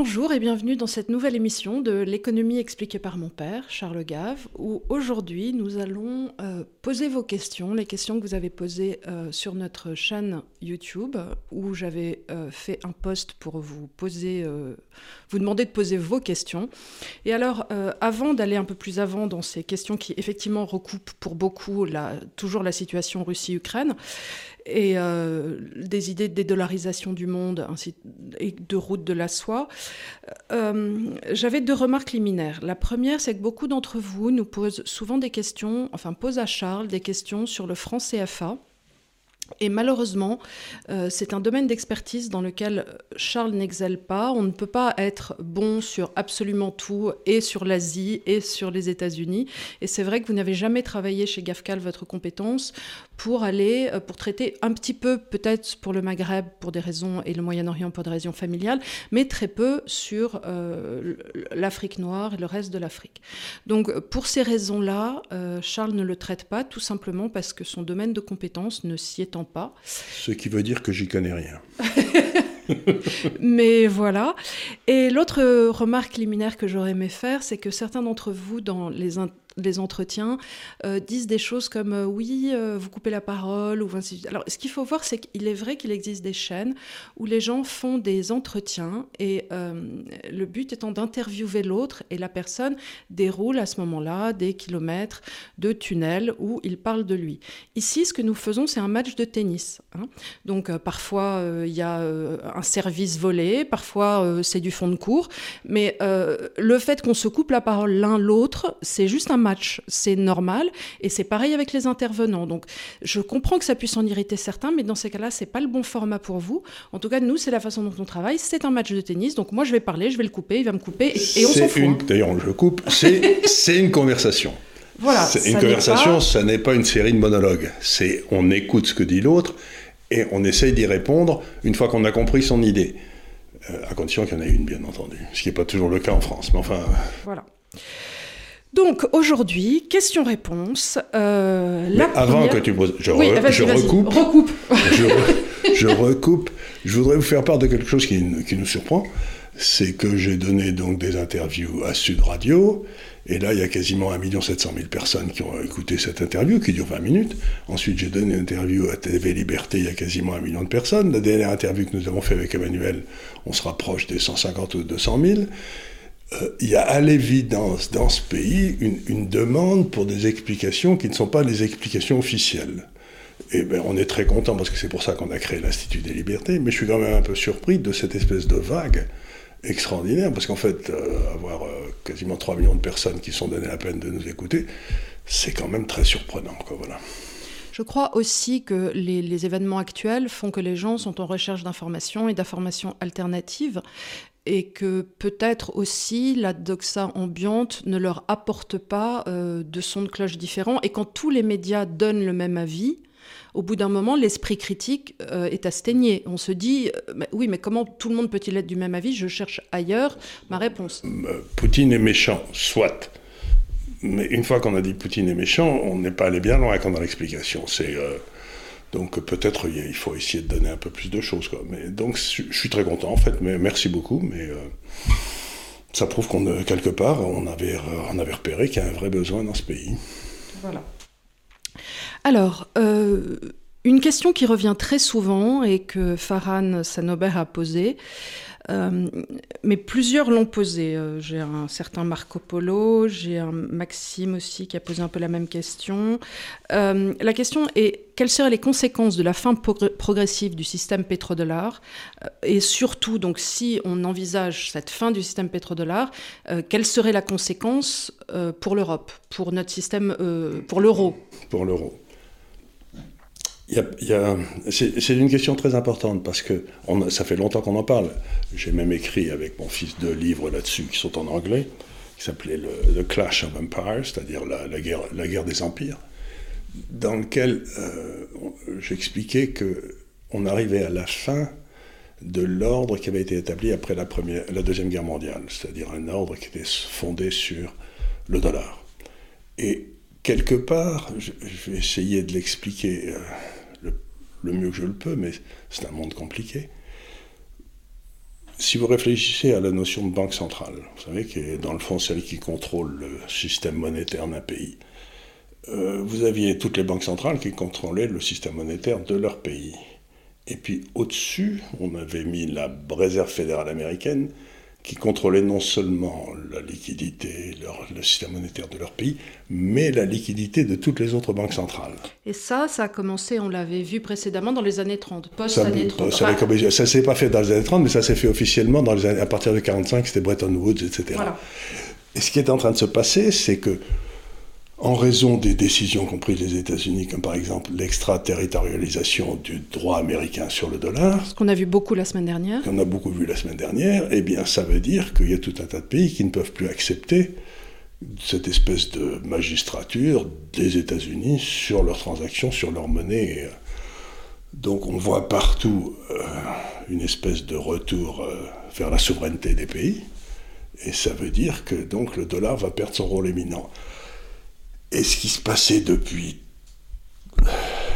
Bonjour et bienvenue dans cette nouvelle émission de l'économie expliquée par mon père, Charles Gave, où aujourd'hui nous allons euh, poser vos questions, les questions que vous avez posées euh, sur notre chaîne YouTube, où j'avais euh, fait un post pour vous demander de poser vos questions. Et alors, avant d'aller un peu plus avant dans ces questions qui effectivement recoupent pour beaucoup toujours la situation Russie-Ukraine, et euh, des idées de dédollarisation du monde ainsi, et de route de la soie. Euh, j'avais deux remarques liminaires. La première, c'est que beaucoup d'entre vous nous posent souvent des questions, enfin posent à Charles des questions sur le franc CFA. Et malheureusement, euh, c'est un domaine d'expertise dans lequel Charles n'excelle pas. On ne peut pas être bon sur absolument tout, et sur l'Asie, et sur les États-Unis. Et c'est vrai que vous n'avez jamais travaillé chez GAFCAL votre compétence pour aller, euh, pour traiter un petit peu, peut-être pour le Maghreb pour des raisons, et le Moyen-Orient pour des raisons familiales, mais très peu sur euh, l'Afrique noire et le reste de l'Afrique. Donc pour ces raisons-là, Charles ne le traite pas, tout simplement parce que son domaine de compétence ne s'y pas. Ce qui veut dire que j'y connais rien. Mais voilà. Et l'autre remarque liminaire que j'aurais aimé faire, c'est que certains d'entre vous, dans les, les entretiens euh, disent des choses comme euh, oui, euh, vous coupez la parole. Ou Alors, ce qu'il faut voir, c'est qu'il est vrai qu'il existe des chaînes où les gens font des entretiens et le but étant d'interviewer l'autre et la personne déroule à ce moment-là des kilomètres de tunnels où il parle de lui. Ici, ce que nous faisons, c'est un match de tennis. Hein. Donc, parfois, il y a un service volé, parfois, c'est du fond de cours, mais le fait qu'on se coupe la parole l'un l'autre, c'est juste un match c'est normal. Et c'est pareil avec les intervenants. Donc, je comprends que ça puisse en irriter certains, mais dans ces cas-là, c'est pas le bon format pour vous. En tout cas, nous, c'est la façon dont on travaille. C'est un match de tennis. Donc, moi, je vais parler, je vais le couper, il va me couper, et, on s'en fout. Hein. D'ailleurs, je coupe. C'est une conversation. Voilà. Une conversation, ça n'est pas une série de monologues. C'est on écoute ce que dit l'autre et on essaye d'y répondre une fois qu'on a compris son idée. Euh, à condition qu'il y en ait une, bien entendu. Ce qui n'est pas toujours le cas en France. Mais enfin. Voilà. Donc aujourd'hui, question-réponse. Euh, avant que tu poses, je, recoupe. recoupe. je, recoupe. Je voudrais vous faire part de quelque chose qui, nous surprend. C'est que j'ai donné donc des interviews à Sud Radio. Et là, il y a quasiment 1 700 000 personnes qui ont écouté cette interview, qui dure 20 minutes. Ensuite, j'ai donné une interview à TV Liberté, il y a quasiment un million de personnes. La dernière interview que nous avons fait avec Emmanuel, on se rapproche des 150 ou 200 000. Euh, il y a à l'évidence dans ce pays une, demande pour des explications qui ne sont pas les explications officielles. Et ben, on est très content parce que c'est pour ça qu'on a créé l'Institut des libertés, mais je suis quand même un peu surpris de cette espèce de vague extraordinaire, parce qu'en fait, euh, avoir euh, quasiment 3 millions de personnes qui sont données la peine de nous écouter, c'est quand même très surprenant. Quoi, voilà. Je crois aussi que les, les, événements actuels font que les gens sont en recherche d'informations et d'informations alternatives et que peut-être aussi la doxa ambiante ne leur apporte pas euh, de sons de cloche différents. Et quand tous les médias donnent le même avis, au bout d'un moment, l'esprit critique euh, est asténié. On se dit, euh, oui, mais comment tout le monde peut-il être du même avis? Je cherche ailleurs ma réponse. Poutine est méchant, soit. Mais une fois qu'on a dit Poutine est méchant, on n'est pas allé bien loin dans l'explication. C'est donc peut-être il faut essayer de donner un peu plus de choses. Quoi. Mais, donc je suis très content en fait, mais merci beaucoup. Mais euh, ça prouve qu'on quelque part on avait, on avait repéré qu'il y a un vrai besoin dans ce pays. Voilà. Alors, euh, une question qui revient très souvent et que Farhan Sanober a posée, euh, mais plusieurs l'ont posé. Euh, j'ai un certain Marco Polo, j'ai un Maxime aussi qui a posé un peu la même question. Euh, la question est quelles seraient les conséquences de la fin progressive du système pétrodollar Et surtout, donc, si on envisage cette fin du système pétrodollar, quelle serait la conséquence pour l'Europe, pour notre système, pour l'euro? Pour l'euro c'est une question très importante parce que ça fait longtemps qu'on en parle. J'ai même écrit avec mon fils deux livres là-dessus qui sont en anglais, qui s'appelaient le, Clash of Empires, c'est-à-dire la, guerre, des empires, dans lequel euh, j'expliquais que on arrivait à la fin de l'ordre qui avait été établi après la Deuxième Guerre mondiale, c'est-à-dire un ordre qui était fondé sur le dollar. Et quelque part, je, vais essayer de l'expliquer. Euh, le mieux que je le peux, mais c'est un monde compliqué. si vous réfléchissez à la notion de banque centrale, vous savez, qui est dans le fond celle qui contrôle le système monétaire d'un pays, euh, vous aviez toutes les banques centrales qui contrôlaient le système monétaire de leur pays. Et puis au-dessus, on avait mis la réserve fédérale américaine qui contrôlait non seulement la liquidité, le système monétaire de leur pays, mais la liquidité de toutes les autres banques centrales. Et ça, ça a commencé, on l'avait vu précédemment, dans les années 30, post-années 30. Ça, ne s'est pas fait dans les années 30, mais ça s'est fait officiellement dans les années, à partir de 45, c'était Bretton Woods, etc. Et ce qui est en train de se passer, c'est que en raison des décisions qu'ont prises les États-Unis, comme par exemple l'extraterritorialisation du droit américain sur le dollar. Ce qu'on a vu beaucoup la semaine dernière. Qu'on a beaucoup vu la semaine dernière, eh bien ça veut dire qu'il y a tout un tas de pays qui ne peuvent plus accepter cette espèce de magistrature des États-Unis sur leurs transactions, sur leur monnaie. Donc on voit partout euh, une espèce de retour euh, vers la souveraineté des pays, et ça veut dire que donc le dollar va perdre son rôle éminent. Et ce qui se passait depuis,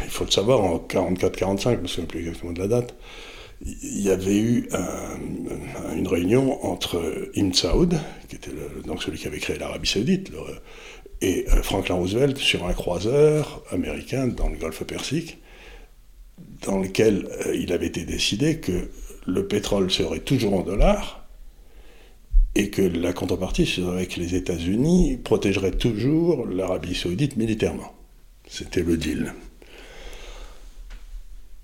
il faut le savoir, en 44-45, je ne me souviens plus exactement de la date, il y avait eu une réunion entre Ibn Saoud, qui était donc celui qui avait créé l'Arabie Saoudite, et euh, Franklin Roosevelt sur un croiseur américain dans le golfe Persique, dans lequel euh, il avait été décidé que le pétrole serait toujours en dollars, et que la contrepartie serait que les États-Unis protégeraient toujours l'Arabie saoudite militairement. C'était le deal.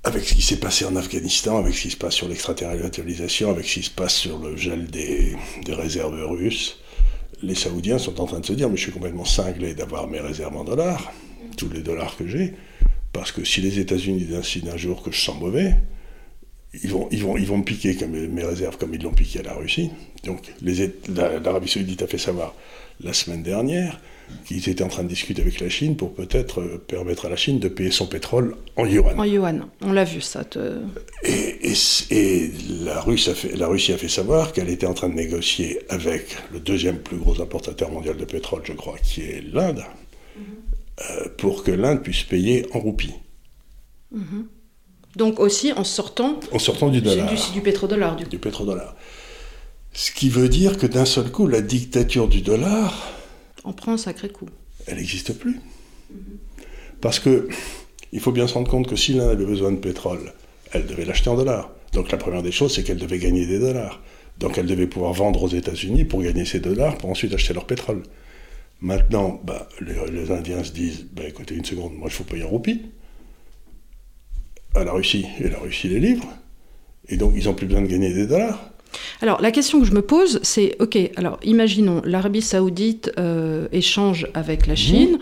Avec ce qui s'est passé en Afghanistan, avec ce qui se passe sur l'extraterritorialisation, avec ce qui se passe sur le gel des, réserves russes, les Saoudiens sont en train de se dire, mais je suis complètement cinglé d'avoir mes réserves en dollars, tous les dollars que j'ai, parce que si les États-Unis décident un jour que je sens mauvais, ils vont, ils, vont, ils vont me piquer comme mes réserves comme ils l'ont piqué à la Russie. Donc l'Arabie saoudite a fait savoir la semaine dernière qu'ils étaient en train de discuter avec la Chine pour peut-être euh, permettre à la Chine de payer son pétrole en yuan. En yuan, on l'a vu ça. Et, et, la, Russie a fait, la Russie a fait savoir qu'elle était en train de négocier avec le deuxième plus gros importateur mondial de pétrole, je crois, qui est l'Inde, mhm. euh, pour que l'Inde puisse payer en roupies. Mhm. Donc aussi en sortant, en sortant du dollar. Du, du pétrodollar. Du, du pétrodollar. Ce qui veut dire que d'un seul coup, la dictature du dollar... En prend un sacré coup. Elle n'existe plus. Parce que il faut bien se rendre compte que si l'Inde avait besoin de pétrole, elle devait l'acheter en dollars. Donc la première des choses, c'est qu'elle devait gagner des dollars. Donc elle devait pouvoir vendre aux États-Unis pour gagner ces dollars, pour ensuite acheter leur pétrole. Maintenant, bah, les, Indiens se disent, bah, écoutez une seconde, moi je faut payer en roupies à la Russie, et la Russie les livre, et donc ils n'ont plus besoin de gagner des dollars. Alors la question que je me pose, c'est, ok, alors imaginons l'Arabie saoudite euh, échange avec la Chine mhm.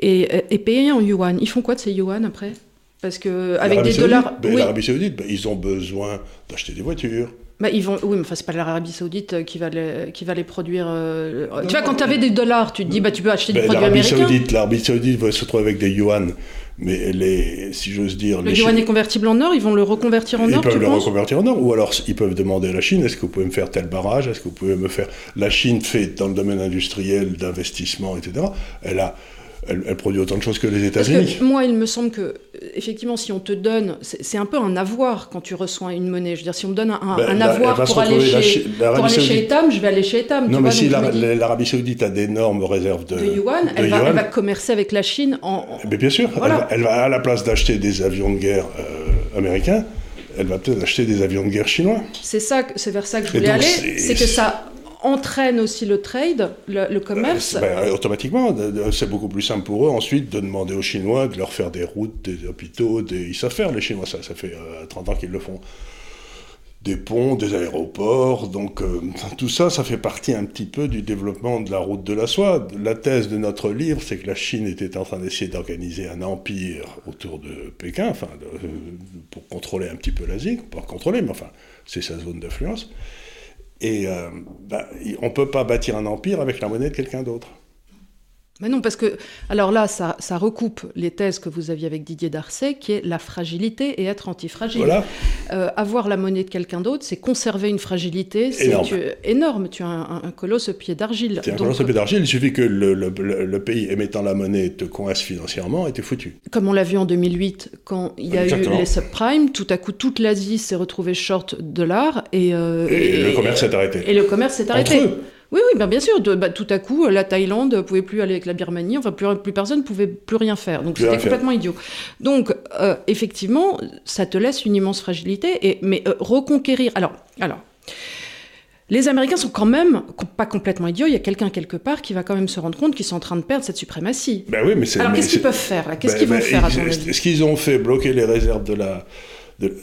et, et paye en yuan. Ils font quoi de ces yuan après? Parce que avec des dollars... Ben, L'Arabie saoudite, ben, ils ont besoin d'acheter des voitures. Bah, ils vont, oui, mais enfin, c'est pas l'Arabie Saoudite euh, qui va les, qui va les produire. Euh, tu vois, quand tu avais des dollars, tu te dis, bah, tu peux acheter du ben, produit américain. L'Arabie Saoudite va se retrouver avec des yuan mais les, si j'ose dire... Le yuan est convertible en or, ils vont le reconvertir en or, Ils peuvent le reconvertir en or, ou alors ils peuvent demander à la Chine, est-ce que vous pouvez me faire tel barrage, est-ce que vous pouvez me faire... La Chine fait, dans le domaine industriel, d'investissement, etc., elle a elle, produit autant de choses que les États-Unis. Moi, il me semble que, effectivement, si on te donne, c'est un peu un avoir quand tu reçois une monnaie. Je veux dire, si on me donne un, ben, avoir pour aller, chez, pour aller chez Etam, je vais aller chez Etam. Non, mais si l'Arabie Saoudite a d'énormes réserves de, de, yuan, elle, Va, elle, Va, commercer avec la Chine en. Mais bien sûr, elle, va, à la place d'acheter des avions de guerre euh, américains, elle va peut-être acheter des avions de guerre chinois. C'est ça, c'est vers ça que je voulais aller. C'est que ça entraîne aussi le trade, le, commerce ben, Automatiquement, c'est beaucoup plus simple pour eux ensuite de demander aux Chinois de leur faire des routes, des hôpitaux, des... ils savent faire les Chinois, ça, ça fait 30 euh, ans qu'ils le font. Des ponts, des aéroports, donc euh, tout ça, ça fait partie un petit peu du développement de la route de la soie. La thèse de notre livre, c'est que la Chine était en train d'essayer d'organiser un empire autour de Pékin, enfin, euh, pour contrôler un petit peu l'Asie, pas contrôler, mais enfin, c'est sa zone d'influence. Et euh, bah, on ne peut pas bâtir un empire avec la monnaie de quelqu'un d'autre. Mais non, parce que, alors là, ça, ça, recoupe les thèses que vous aviez avec Didier Darcet, qui est la fragilité et être antifragile. Voilà. Euh, avoir la monnaie de quelqu'un d'autre, c'est conserver une fragilité, c'est Énorme. tu- énorme. Tu as un, un colosse au pied d'argile. C'est un colosse au pied d'argile, il suffit que le, le- le- le pays émettant la monnaie te coince financièrement et t'es foutu. Comme on l'a vu en 2008, quand il y a Exactement. eu les subprimes, tout à coup, toute l'Asie s'est retrouvée short dollar et, euh, Et, le commerce s'est arrêté. Et le commerce s'est arrêté. Entre eux. Oui, oui, ben bien sûr. De- bah, tout à coup, la Thaïlande ne pouvait plus aller avec la Birmanie. Enfin, plus, plus personne ne pouvait plus rien faire. Donc, c'était complètement idiot. Donc, euh, effectivement, ça te laisse une immense fragilité. Et, mais euh, reconquérir... Alors, alors, les Américains sont quand même pas complètement idiots. Il y a quelqu'un quelque part qui va quand même se rendre compte qu'ils sont en train de perdre cette suprématie. Ben oui, mais. Alors, qu'est-ce qu'ils peuvent faire Qu'est-ce Ben, qu'ils vont ben, faire, à ils- ton avis? Ce qu'ils ont fait, bloquer les réserves de la. de-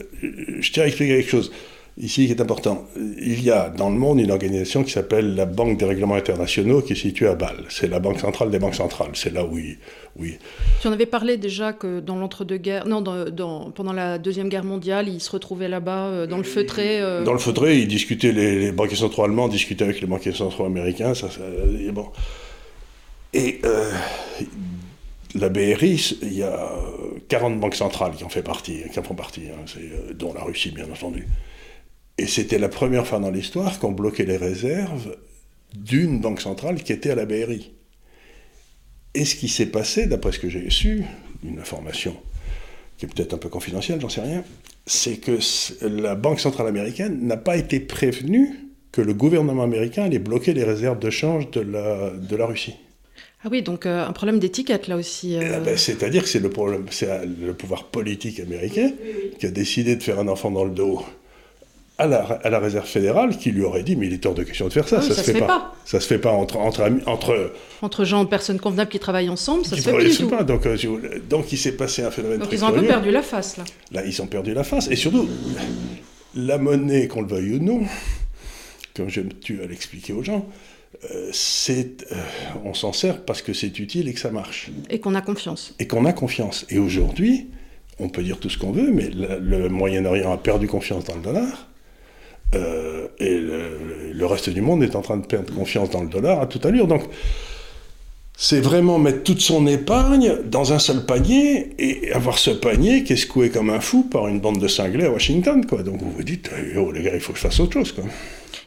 je tiens à expliquer quelque chose ici qui est important. Il y a dans le monde une organisation qui s'appelle la Banque des règlements internationaux qui est située à Bâle. C'est la banque centrale des banques centrales. C'est là où où ils- Tu en avais parlé déjà que dans l'entre-deux-guerres, non, dans, dans- pendant la Deuxième Guerre mondiale, ils se retrouvaient là-bas, euh, dans le feutré. euh, Dans le feutré, ils discutaient, les, les banquiers centraux allemands discutaient avec les banquiers centraux américains. Ça, ça- et bon. Et euh, la BRI, il y a 40 banques centrales qui en, fait partie, qui en font partie, hein, euh, dont la Russie, bien entendu. Et c'était la première fois dans l'histoire qu'on bloquait les réserves d'une banque centrale qui était à la BRI. Et ce qui s'est passé, d'après ce que j'ai su, une information qui est peut-être un peu confidentielle, j'en sais rien, c'est que la Banque centrale américaine n'a pas été prévenue que le gouvernement américain allait bloquer les réserves de change de la, de la Russie. Ah oui, donc euh, un problème d'étiquette là aussi. euh. Eh ben, C'est-à-dire que c'est le, problème, c'est le pouvoir politique américain qui a décidé de faire un enfant dans le dos à la, à la réserve fédérale qui lui aurait dit mais il est hors de question de faire ça, Ah oui, ça, se fait, pas. Ça se fait pas entre, entre, amis- entre Entre gens, personnes convenables qui travaillent ensemble, ça se fait travaillent du tout. pas. Donc, euh, donc il s'est passé un phénomène Donc très ils ont un peu perdu la face là. Là, ils ont perdu la face. Et surtout, la monnaie, qu'on le veuille ou non, comme je me tue à l'expliquer aux gens, euh, c'est, euh, on s'en sert parce que c'est utile et que ça marche. Et qu'on a confiance. Et qu'on a confiance. Et aujourd'hui, on peut dire tout ce qu'on veut, mais le, le Moyen-Orient a perdu confiance dans le dollar. Euh, et le, le reste du monde est en train de perdre confiance dans le dollar à toute allure. Donc, c'est vraiment mettre toute son épargne dans un seul panier et avoir ce panier qui est secoué comme un fou par une bande de cinglés à Washington. Quoi. Donc vous vous dites, Eh, oh les gars, il faut que je fasse autre chose. Quoi.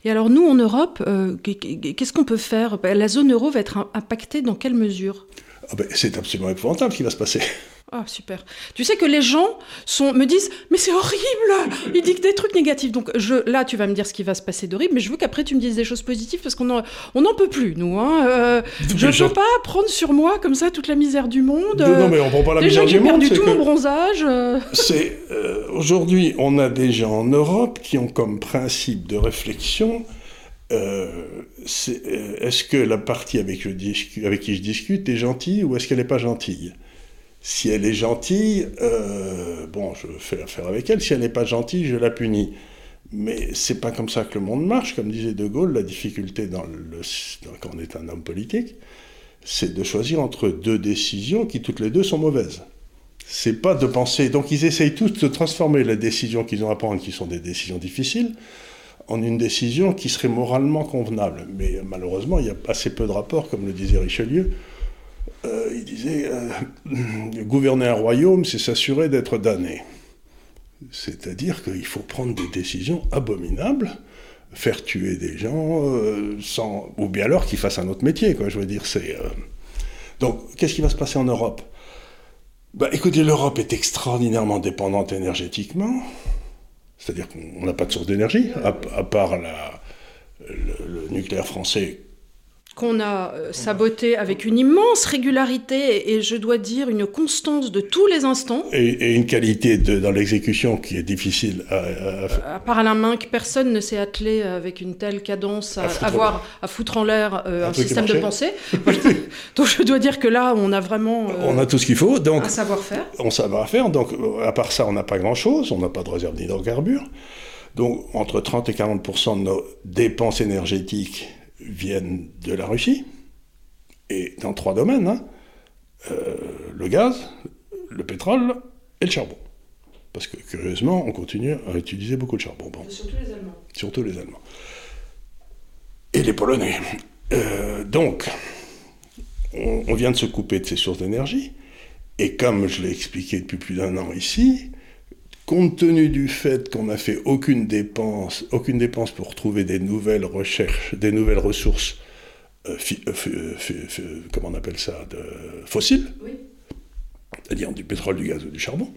Et alors nous en Europe, euh, qu'est-ce qu'on peut faire? La zone euro va être im- impactée dans quelle mesure? Ah ben, c'est absolument épouvantable ce qui va se passer. Ah super. Tu sais que les gens sont, me disent mais c'est horrible. Ils disent des trucs négatifs. Donc je, là tu vas me dire ce qui va se passer d'horrible, mais je veux qu'après tu me dises des choses positives parce qu'on en, on n'en peut plus nous. Hein. Euh, je ne peux pas prendre sur moi comme ça toute la misère du monde. Non, non, mais on prend pas la Déjà misère j'ai du monde. perdu c'est tout mon bronzage. euh, C'est euh, aujourd'hui, on a des gens en Europe qui ont comme principe de réflexion euh, euh, est-ce que la partie avec, avec qui je discute est gentille ou est-ce qu'elle n'est pas gentille? Si elle est gentille, euh, bon, je fais affaire avec elle. Si elle n'est pas gentille, je la punis. Mais c'est pas comme ça que le monde marche. Comme disait De Gaulle, la difficulté dans le, quand on est un homme politique, c'est de choisir entre deux décisions qui toutes les deux sont mauvaises c'est pas de penser. Donc ils essayent tous de transformer les décisions qu'ils ont à prendre, qui sont des décisions difficiles, en une décision qui serait moralement convenable. Mais malheureusement, il y a assez peu de rapports, comme le disait Richelieu. Euh, il disait euh, gouverner un royaume, c'est s'assurer d'être damné. C'est-à-dire qu'il faut prendre des décisions abominables, faire tuer des gens, euh, ou bien alors qu'ils fassent un autre métier. Quoi, je veux dire, Donc, qu'est-ce qui va se passer en Europe? Bah, écoutez, l'Europe est extraordinairement dépendante énergétiquement. C'est-à-dire qu'on n'a pas de source d'énergie, à, part le nucléaire français. Qu'on a euh, saboté avec une immense régularité et, je dois dire une constance de tous les instants. Et, et une qualité de, dans l'exécution qui est difficile à, à- À part Alain Minck, personne ne s'est attelé avec une telle cadence à, À foutre en avoir, à foutre en l'air euh, Un système de pensée. Donc je dois dire que là, on a vraiment euh, On a tout ce qu'il faut, donc un savoir-faire. on savoir faire. Donc, à part ça, on n'a pas grand-chose. On n'a pas de réserve d'hydrocarbures. Donc, entre 30 et 40 de nos dépenses énergétiques viennent de la Russie. Et dans trois domaines hein. Euh, le gaz, le pétrole et le charbon. Parce que, curieusement, on continue à utiliser beaucoup de charbon. Bon, Surtout les Allemands. surtout les Allemands. Et les Polonais. Euh, donc, on, vient de se couper de ces sources d'énergie. Et comme je l'ai expliqué depuis plus d'un an ici, compte tenu du fait qu'on n'a fait aucune dépense, aucune dépense pour trouver des nouvelles recherches, des nouvelles ressources, euh, euh, comment on appelle ça, de, fossiles, c'est-à-dire du pétrole, du gaz ou du charbon,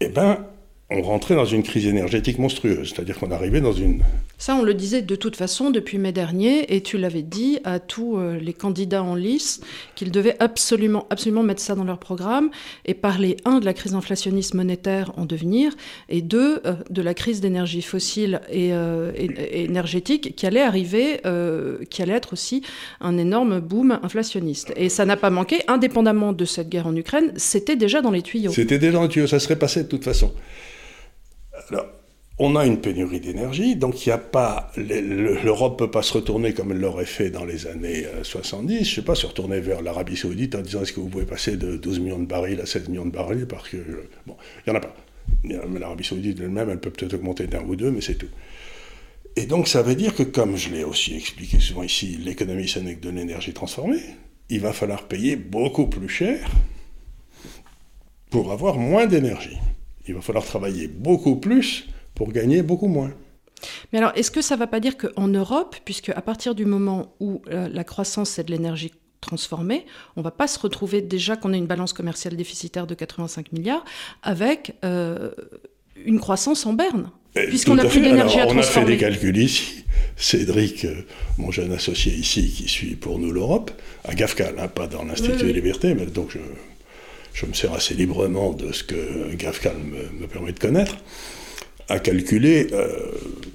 eh ben, on rentrait dans une crise énergétique monstrueuse, c'est-à-dire qu'on arrivait dans une... Ça, on le disait de toute façon depuis mai dernier, et tu l'avais dit à tous euh, les candidats en lice qu'ils devaient absolument, absolument mettre ça dans leur programme et parler, un, de la crise inflationniste monétaire en devenir, et deux, euh, de la crise d'énergie fossile euh, et, énergétique qui allait arriver, qui allait être aussi un énorme boom inflationniste. Et ça n'a pas manqué, indépendamment de cette guerre en Ukraine, c'était déjà dans les tuyaux. C'était déjà dans les tuyaux, ça serait passé de toute façon. Alors, on a une pénurie d'énergie, donc il n'y a pas. L'Europe peut pas se retourner comme elle l'aurait fait dans les années 70, euh, je ne sais pas, se retourner vers l'Arabie Saoudite en disant est-ce que vous pouvez passer de 12 millions de barils à 16 millions de barils Parce que. Bon, il n'y en a pas. L'Arabie Saoudite elle-même, elle peut peut-être augmenter d'un ou deux, mais c'est tout. Et donc ça veut dire que, comme je l'ai aussi expliqué souvent ici, l'économie, ce n'est que de l'énergie transformée. Il va falloir payer beaucoup plus cher pour avoir moins d'énergie il va falloir travailler beaucoup plus pour gagner beaucoup moins. Mais alors, est-ce que ça ne va pas dire qu'en Europe, puisque à partir du moment où euh, la croissance c'est de l'énergie transformée, on ne va pas se retrouver déjà qu'on a une balance commerciale déficitaire de 85 milliards avec euh, une croissance en berne eh, Puisqu'on n'a plus d'énergie à transformer. On a fait des calculs ici. Cédric, euh, mon jeune associé ici, qui suit pour nous l'Europe, à GAFCAL, hein, pas dans l'Institut des Libertés, mais donc je, je me sers assez librement de ce que GAFCAL me, permet de connaître, a calculé, euh,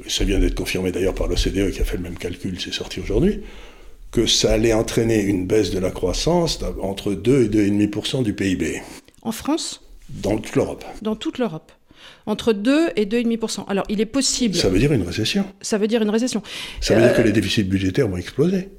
ça vient d'être confirmé d'ailleurs par l'OCDE qui a fait le même calcul, c'est sorti aujourd'hui, que ça allait entraîner une baisse de la croissance entre 2 et 2,5% du PIB. En France? Dans toute l'Europe. Dans toute l'Europe. Entre 2 et 2,5%. Alors, il est possible. Ça veut dire une récession. Ça veut dire une récession. Ça veut dire que euh, les déficits budgétaires vont exploser.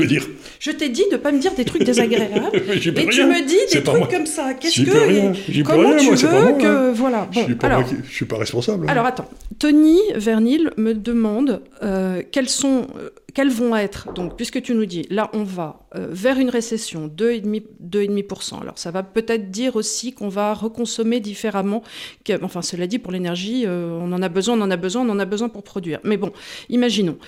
Je veux dire. Je t'ai dit de pas me dire des trucs désagréables. et tu me dis des trucs comme ça. Qu'est-ce que rien. comment tu moi, veux pas que hein. voilà. je suis pas, alors, je suis pas responsable. Hein. Alors attends, Tony Vernil me demande euh, quels sont, euh, quels vont être donc puisque tu nous dis là on va euh, vers une récession 2,5%. Alors ça va peut-être dire aussi qu'on va reconsommer différemment. enfin cela dit pour l'énergie on en a besoin, on en a besoin, on en a besoin pour produire. Mais bon, imaginons.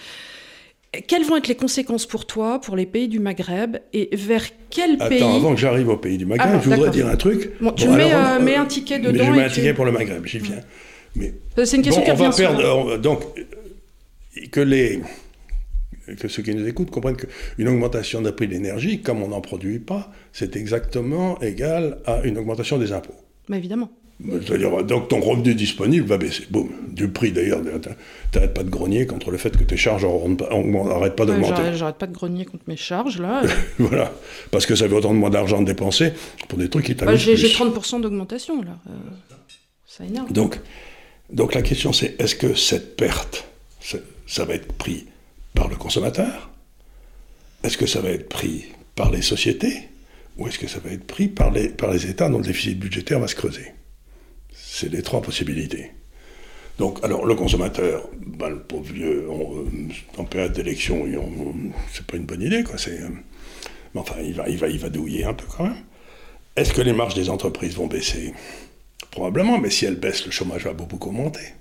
Quelles vont être les conséquences pour toi, pour les pays du Maghreb, et vers quel pays Attends, avant que j'arrive aux pays du Maghreb, ah, je voudrais dire un truc. tu mets, euh, mets, un ticket dedans. je mets un ticket pour le Maghreb, j'y viens. Mais c'est une question qui revient perdre, Donc, que les que ceux qui nous écoutent comprennent qu'une augmentation des prix de l'énergie, comme on n'en produit pas, c'est exactement égal à une augmentation des impôts. Mais évidemment. C'est-à-dire, donc ton revenu disponible va baisser. Boum. Du prix d'ailleurs, t'arrêtes pas de grogner contre le fait que tes charges n'arrêtent pas d'augmenter. J'arrête pas de grogner contre mes charges, là. voilà. Parce que ça fait autant de moins d'argent de dépenser pour des trucs qui t'amusent. Bah, j'ai 30% d'augmentation, là. Euh, c'est énorme. Donc, donc la question c'est est-ce que cette perte, ça va être pris par le consommateur? Est-ce que ça va être pris par les sociétés? Ou est-ce que ça va être pris par les, par les États dont le déficit budgétaire va se creuser? C'est les trois possibilités. Donc, alors, le consommateur, ben, le pauvre vieux, euh, en période d'élection, c'est pas une bonne idée, quoi. Euh, mais enfin, il va, il, va, il va douiller un peu quand même. Est-ce que les marges des entreprises vont baisser? Probablement, mais si elles baissent, le chômage va beaucoup augmenter.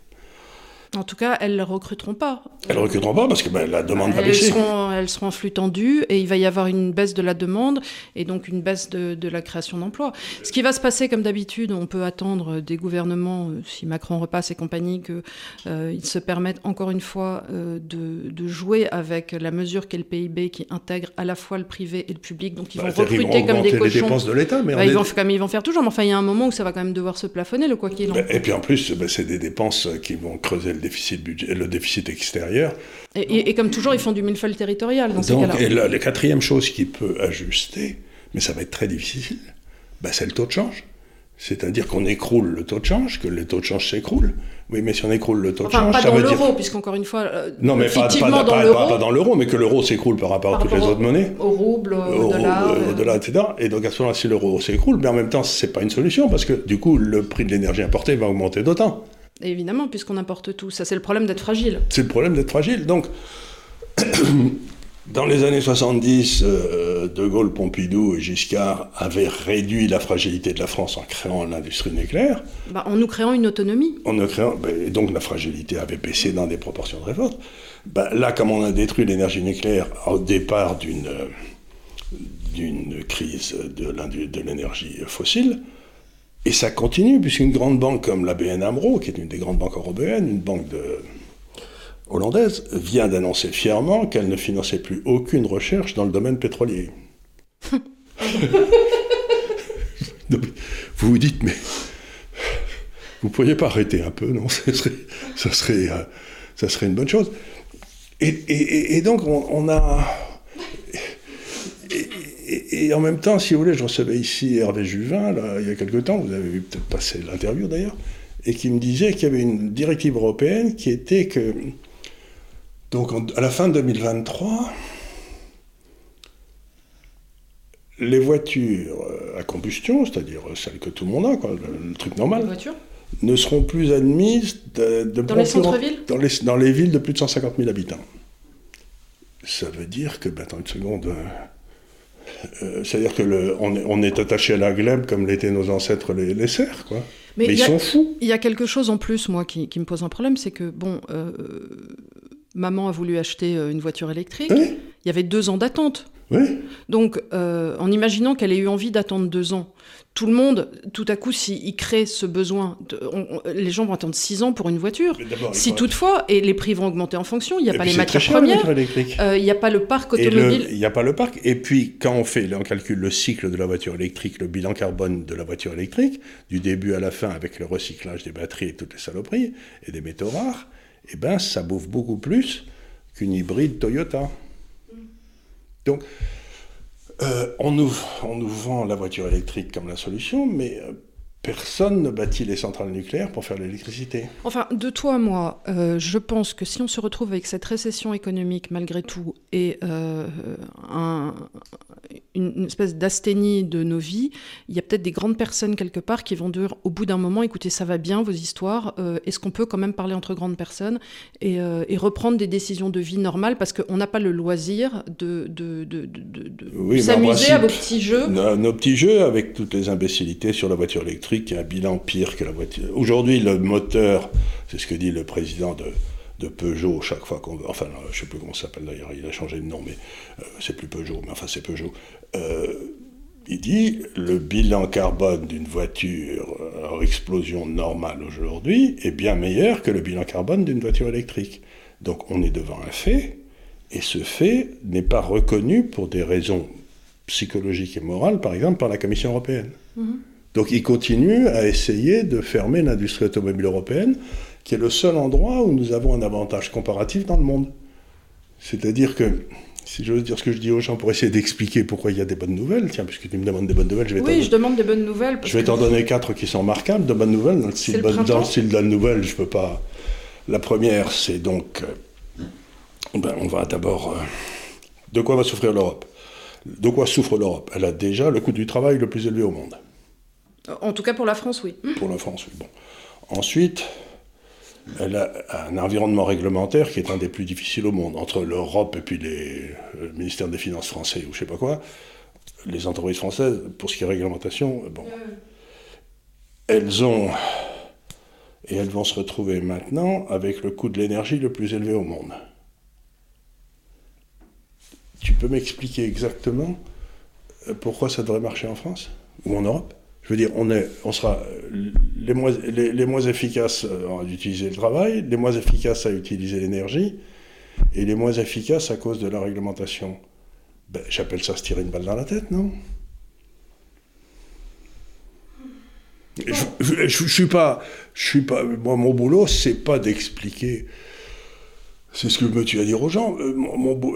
En tout cas, elles ne recruteront pas. Elles ne recruteront pas parce que ben, la demande va baisser. Seront, elles seront en flux tendu et il va y avoir une baisse de la demande et donc une baisse de, la création d'emplois. Ce qui va se passer, comme d'habitude, on peut attendre des gouvernements, euh, si Macron repasse et compagnie, qu'ils euh, se permettent encore une fois euh, de, jouer avec la mesure qu'est le PIB qui intègre à la fois le privé et le public. Donc ils bah, vont recruter comme des cochons. les dépenses de l'État. Mais bah, ils vont, comme ils vont faire toujours. Mais enfin, il y a un moment où ça va quand même devoir se plafonner, le quoi qu'il en bah, Et puis en plus, c'est des dépenses qui vont creuser le déficit, budget, le déficit extérieur. Et, comme toujours, ils font du millefeuille territorial dans ces cas-là. Et la, quatrième chose qui peut ajuster, mais ça va être très difficile, bah, c'est le taux de change. C'est-à-dire qu'on écroule le taux de change, que le taux de change s'écroule. Oui, mais si on écroule le taux de change, pas ça dans l'euro, puisqu'encore une fois, euh, non, mais pas, dans l'euro, mais que l'euro s'écroule par rapport à toutes les autres monnaies, au rouble, au, dollar, au dollar, etc. Et donc à ce moment-là, si l'euro s'écroule, mais en même temps, c'est pas une solution parce que du coup, le prix de l'énergie importée va augmenter d'autant. Évidemment, puisqu'on importe tout. Ça, c'est le problème d'être fragile. C'est le problème d'être fragile. Donc, Dans les années 70, euh, De Gaulle, Pompidou et Giscard avaient réduit la fragilité de la France en créant l'industrie nucléaire. Bah, en nous créant une autonomie. En nous créant, ben, et donc la fragilité avait baissé dans des proportions très fortes. Ben, là, comme on a détruit l'énergie nucléaire au départ d'une d'une crise de l'énergie fossile, et ça continue, puisqu'une grande banque comme la BN AMRO, qui est une des grandes banques européennes, une banque de, hollandaise, vient d'annoncer fièrement qu'elle ne finançait plus aucune recherche dans le domaine pétrolier. vous vous dites, mais vous ne pourriez pas arrêter un peu, non? Ça serait, ça, serait, euh, ça serait une bonne chose. Et, donc, on, a. Et, en même temps, si vous voulez, je recevais ici Hervé Juvin, là, il y a quelque temps, vous avez peut-être passé l'interview d'ailleurs, et qui me disait qu'il y avait une directive européenne qui était que donc à la fin de 2023, les voitures euh, à combustion, c'est-à-dire celles que tout le monde a, le, truc normal, ne seront plus admises de, dans les centres-villes? dans les, dans les, villes de plus de 150 000 habitants. Ça veut dire que, ben, attends une seconde, euh, euh, c'est-à-dire que le, on, est, attaché à la glèbe comme l'étaient nos ancêtres les, les cerfs, quoi. Mais, ils sont fous. Il y a quelque chose en plus, moi, qui, qui me pose un problème, c'est que, bon, maman a voulu acheter euh, une voiture électrique, il y avait deux ans d'attente. Donc, euh, en imaginant qu'elle ait eu envie d'attendre deux ans, tout le monde, tout à coup, s'il crée ce besoin, les gens vont attendre six ans pour une voiture. Si toutefois, et les prix vont augmenter en fonction, il n'y a pas les matières premières, euh, il n'y a pas le parc automobile. Il n'y a pas le parc. Et puis, quand on fait, on calcule le cycle de la voiture électrique, le bilan carbone de la voiture électrique, du début à la fin, avec le recyclage des batteries et toutes les saloperies, et des métaux rares, eh ben, ça bouffe beaucoup plus qu'une hybride Toyota. Donc, euh, on, nous, on, nous, vend la voiture électrique comme la solution, mais euh, personne ne bâtit les centrales nucléaires pour faire l'électricité. Enfin, de toi à moi, euh, je pense que si on se retrouve avec cette récession économique malgré tout et un, une, espèce d'asthénie de nos vies, il y a peut-être des grandes personnes quelque part qui vont dire au bout d'un moment, écoutez, ça va bien vos histoires, euh, est-ce qu'on peut quand même parler entre grandes personnes et, euh, reprendre des décisions de vie normales? Parce qu'on n'a pas le loisir de, de, de, de s'amuser à vos petits jeux. nos, petits jeux avec toutes les imbécilités sur la voiture électrique qui a un bilan pire que la voiture. Aujourd'hui, le moteur, c'est ce que dit le président de Peugeot chaque fois qu'on. Enfin, je ne sais plus comment ça s'appelle d'ailleurs, il a changé de nom, mais euh, c'est plus Peugeot, mais enfin c'est Peugeot. Euh, il dit le bilan carbone d'une voiture en explosion normale aujourd'hui est bien meilleur que le bilan carbone d'une voiture électrique. Donc on est devant un fait, et ce fait n'est pas reconnu pour des raisons psychologiques et morales, par exemple, par la Commission européenne. Mm-hmm. Donc il continue à essayer de fermer l'industrie automobile européenne qui est le seul endroit où nous avons un avantage comparatif dans le monde. C'est-à-dire que, si j'ose dire ce que je dis aux gens pour essayer d'expliquer pourquoi il y a des bonnes nouvelles, tiens, puisque tu me demandes des bonnes nouvelles, je vais Oui, je demande des bonnes nouvelles. je vais t'en donner quatre qui sont marquables de bonnes nouvelles. Dans le style, dans le style de la nouvelle, je peux pas. La première, c'est donc. Euh, ben, on va d'abord. Euh, de quoi va souffrir l'Europe? De quoi souffre l'Europe? Elle a déjà le coût du travail le plus élevé au monde. En tout cas pour la France, oui. Pour la France, oui. Bon. Ensuite, elle a un environnement réglementaire qui est un des plus difficiles au monde. Entre l'Europe et puis les, le ministère des Finances français ou je sais pas quoi, les entreprises françaises, pour ce qui est réglementation, bon, elles ont. Et elles vont se retrouver maintenant avec le coût de l'énergie le plus élevé au monde. Tu peux m'expliquer exactement euh, pourquoi ça devrait marcher en France ou en Europe? Je veux dire, on, sera les moins, efficaces à utiliser le travail, les moins efficaces à utiliser l'énergie, et les moins efficaces à cause de la réglementation. Ben, J'appelle ça se tirer une balle dans la tête, non? Je, je, suis pas, je suis pas, moi mon boulot c'est pas d'expliquer c'est ce que tu vas dire aux gens. Euh,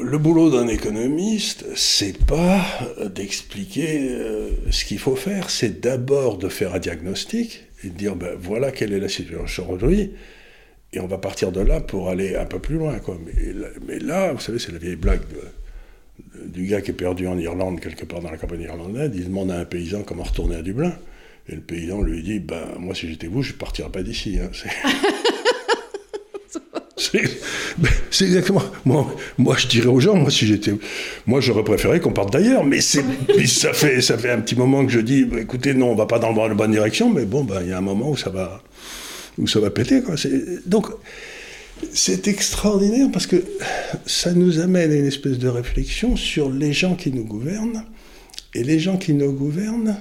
le boulot d'un économiste, c'est pas d'expliquer euh, ce qu'il faut faire, c'est d'abord de faire un diagnostic et de dire ben, voilà quelle est la situation aujourd'hui, et on va partir de là pour aller un peu plus loin. Quoi. Mais, là, vous savez, c'est la vieille blague du gars qui est perdu en Irlande, quelque part dans la campagne irlandaise, il demande à un paysan comment retourner à Dublin. Et le paysan lui dit ben, Moi, si j'étais vous, je ne partirais pas d'ici. Hein. c'est exactement. Moi, moi, je dirais aux gens, moi, si j'étais, moi, j'aurais préféré qu'on parte d'ailleurs, mais ça fait, ça fait un petit moment que je dis, bah, écoutez, non, on va pas dans la bonne direction, mais bon, ben, il y a un moment où ça va, où ça va péter, donc, c'est extraordinaire parce que ça nous amène à une espèce de réflexion sur les gens qui nous gouvernent, et les gens qui nous gouvernent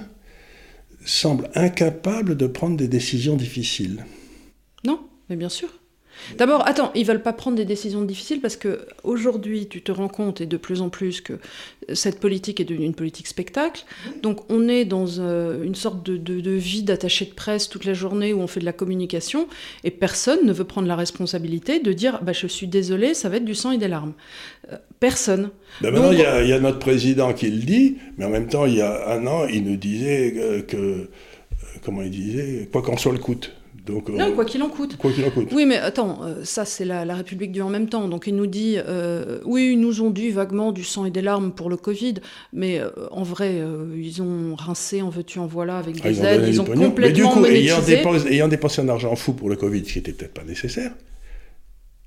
semblent incapables de prendre des décisions difficiles. Non, mais bien sûr. D'abord, attends, ils veulent pas prendre des décisions difficiles parce que aujourd'hui, tu te rends compte et de plus en plus que cette politique est devenue une politique spectacle. Donc, on est dans euh, une sorte de, vie d'attaché de presse toute la journée où on fait de la communication et personne ne veut prendre la responsabilité de dire bah, je suis désolé, ça va être du sang et des larmes. Euh, personne. Ben maintenant, il y, a notre président qui le dit, mais en même temps, il y a un an, il nous disait euh, que, comment il disait, quoi qu'en soit le coût. Donc, non, quoi qu'il en coûte. Quoi qu'il en coûte. Oui, mais attends, euh, ça c'est la, République du en même temps. Donc il nous dit, euh, oui, ils nous ont dit vaguement du sang et des larmes pour le Covid, mais euh, en vrai, ils ont rincé, en veux-tu, en voilà, avec ah, des aides, ils ont complètement Mais du coup, ayant dépensé, ayant dépensé, un argent fou pour le Covid, ce qui n'était peut-être pas nécessaire,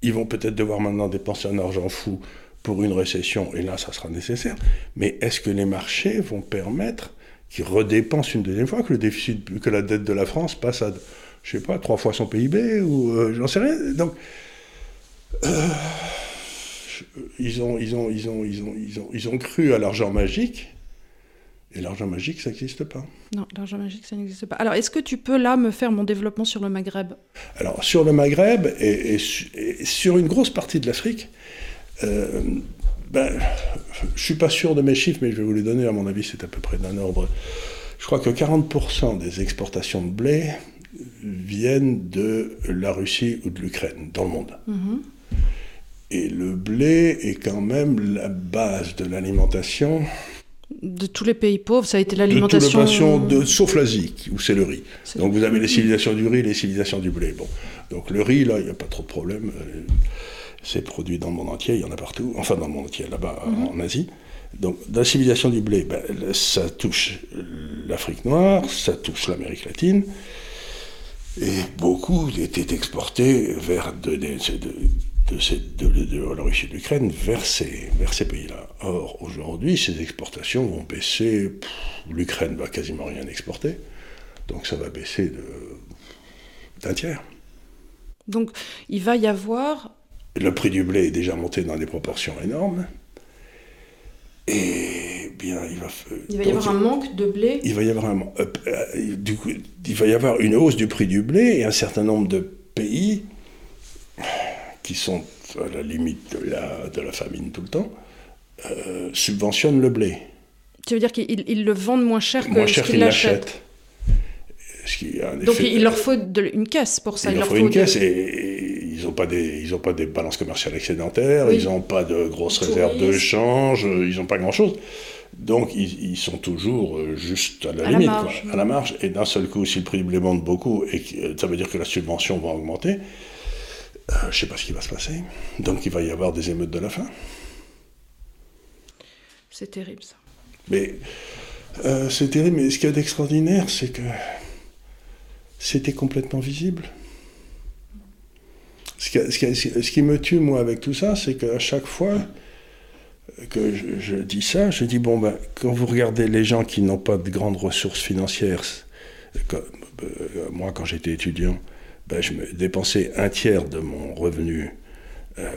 ils vont peut-être devoir maintenant dépenser un argent fou pour une récession, et là, ça sera nécessaire. Mais est-ce que les marchés vont permettre qu'ils redépensent une deuxième fois, que le déficit, que la dette de la France passe à je sais pas, trois fois son PIB, ou euh, j'en sais rien. Donc, euh, ils, ont, ils, ont, ils, ont, ils, ont, ils, ont, ils ont cru à l'argent magique, et l'argent magique, ça n'existe pas. Non, l'argent magique, ça n'existe pas. Alors, est-ce que tu peux là me faire mon développement sur le Maghreb? Alors, sur le Maghreb et, sur une grosse partie de l'Afrique, euh, ben, je suis pas sûr de mes chiffres, mais je vais vous les donner. À mon avis, c'est à peu près d'un ordre. Je crois que 40% des exportations de blé viennent de la Russie ou de l'Ukraine dans le monde. Mhm. Et le blé est quand même la base de l'alimentation. De tous les pays pauvres, ça a été l'alimentation. De, sauf l'Asie, où c'est le riz. Donc vous avez les civilisations du riz, les civilisations du blé. Bon, donc le riz, là, il n'y a pas trop de problème. Euh, c'est produit dans le monde entier, il y en a partout. Enfin, dans le monde entier, là-bas, en Asie. Donc, dans la civilisation du blé, ben, ça touche l'Afrique noire, ça touche l'Amérique latine, et beaucoup étaient exportés vers de, de, de, Russie et l'Ukraine vers ces, vers ces pays-là. Or, aujourd'hui, ces exportations vont baisser. L'Ukraine va quasiment rien exporter, donc ça va baisser d'un tiers. Donc, il va y avoir. Le prix du blé est déjà monté dans des proportions énormes. Et bien, il va, il va y avoir un manque de blé. Il va y avoir un, euh, euh, du coup, il va y avoir une hausse du prix du blé et un certain nombre de pays qui sont à la limite de la, de la famine tout le temps euh, subventionnent le blé. Tu veux dire qu'ils le vendent moins cher que moins cher qu'ils l'achètent. Donc il leur faut une caisse pour ça. Il, leur faut, une caisse et, n'ont pas, des, ils pas des balances commerciales excédentaires, ils n'ont pas de grosses réserves de change, ils n'ont pas grand-chose. Donc ils, sont toujours euh, juste à la limite, à la marge. Et d'un seul coup, si le prix du blé monte beaucoup, et euh, ça veut dire que la subvention va augmenter, euh, je ne sais pas ce qui va se passer. Donc il va y avoir des émeutes de la faim. C'est terrible ça. Mais c'est terrible, mais ce qu'il y a d'extraordinaire, c'est que c'était complètement visible. Ce qui, me tue, moi, avec tout ça, c'est qu'à chaque fois que je, dis ça, je dis, bon, ben, quand vous regardez les gens qui n'ont pas de grandes ressources financières, euh, moi, quand j'étais étudiant, ben, je me dépensais un tiers de mon revenu euh,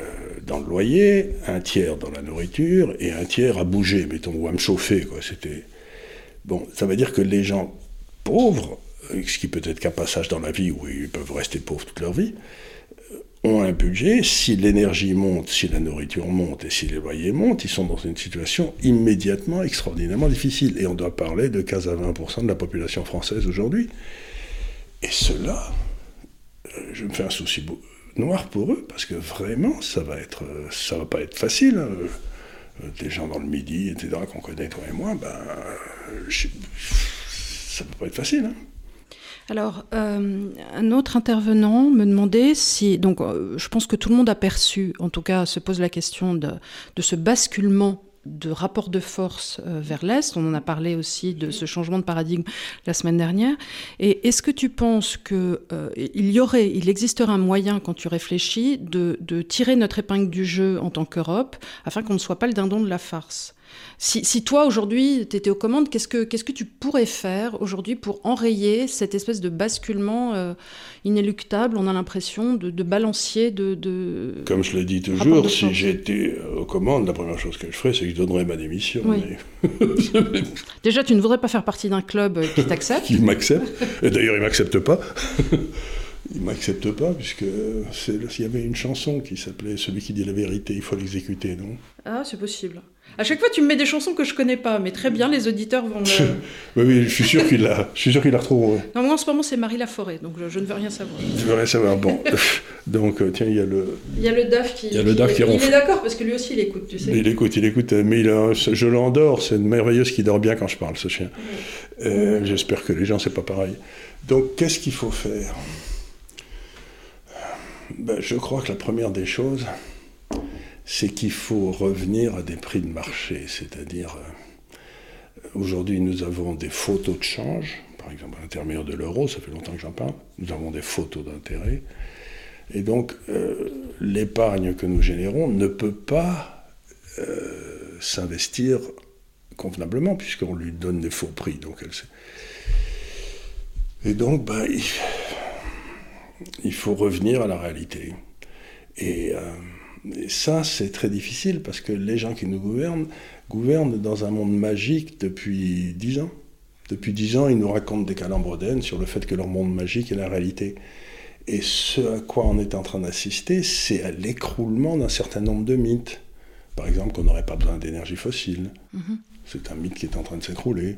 dans le loyer, un tiers dans la nourriture et un tiers à bouger, mettons, ou à me chauffer, quoi. C'était... Bon, ça veut dire que les gens pauvres ce qui peut être qu'un passage dans la vie où ils peuvent rester pauvres toute leur vie, ont un budget, si l'énergie monte, si la nourriture monte et si les loyers montent, ils sont dans une situation immédiatement extraordinairement difficile. Et on doit parler de 15 à 20% de la population française aujourd'hui. Et cela, euh, je me fais un souci noir pour eux, parce que vraiment, ça va être, euh, ça va pas être facile. Hein. Des gens dans le Midi, etc., qu'on connaît, toi et moi, ben, ça peut pas être facile. Hein. Alors, euh, un autre intervenant me demandait si, donc euh, je pense que tout le monde a perçu, en tout cas se pose la question de, ce basculement de rapport de force vers l'Est. On en a parlé aussi de ce changement de paradigme la semaine dernière. Et est-ce que tu penses qu'il y aurait, il existerait un moyen, quand tu réfléchis, de, de tirer notre épingle du jeu en tant qu'Europe, afin qu'on ne soit pas le dindon de la farce? Si, toi, aujourd'hui, tu étais aux commandes, qu'est-ce que, qu'est-ce que tu pourrais faire aujourd'hui pour enrayer cette espèce de basculement euh, inéluctable, on a l'impression, de, balancier, de, Comme je le dis toujours, si j'étais aux commandes, la première chose que je ferais, c'est que je donnerais ma démission. Déjà, tu ne voudrais pas faire partie d'un club qui t'accepte? Qui m'accepte. Et d'ailleurs, il ne m'accepte pas. il m'accepte pas, puisque il y avait une chanson qui s'appelait Celui qui dit la vérité, il faut l'exécuter, non? Ah, c'est possible. À chaque fois, tu me mets des chansons que je connais pas, mais très bien, les auditeurs vont. oui, oui, je suis sûr qu'il la, je suis sûr qu'il la retrouveront. Non, moi en ce moment c'est Marie Laforêt, donc je, ne veux rien savoir. Je veux rien savoir. Bon, donc euh, tiens, il y a le. Il y a le DAF qui. Il y a le DAF qui, Il est d'accord parce que lui aussi il écoute, tu sais. Il écoute, il écoute, mais il je l'endors. C'est une merveilleuse qui dort bien quand je parle, ce chien. Euh, j'espère que les gens c'est pas pareil. Donc, qu'est-ce qu'il faut faire? Ben, je crois que la première des choses, c'est qu'il faut revenir à des prix de marché, c'est-à-dire euh, aujourd'hui nous avons des photos de change, par exemple à l'intérieur de l'euro, ça fait longtemps que j'en parle, nous avons des photos d'intérêt, et donc euh, l'épargne que nous générons ne peut pas euh, s'investir convenablement puisqu'on lui donne des faux prix, donc elle Et donc, ben, il faut revenir à la réalité. Et, euh, ça, c'est très difficile parce que les gens qui nous gouvernent gouvernent dans un monde magique depuis dix ans. Depuis dix ans, ils nous racontent des calambres sur le fait que leur monde magique est la réalité. Et ce à quoi on est en train d'assister, c'est à l'écroulement d'un certain nombre de mythes. Par exemple, qu'on n'aurait pas besoin d'énergie fossile. Mm-hmm. C'est un mythe qui est en train de s'écrouler.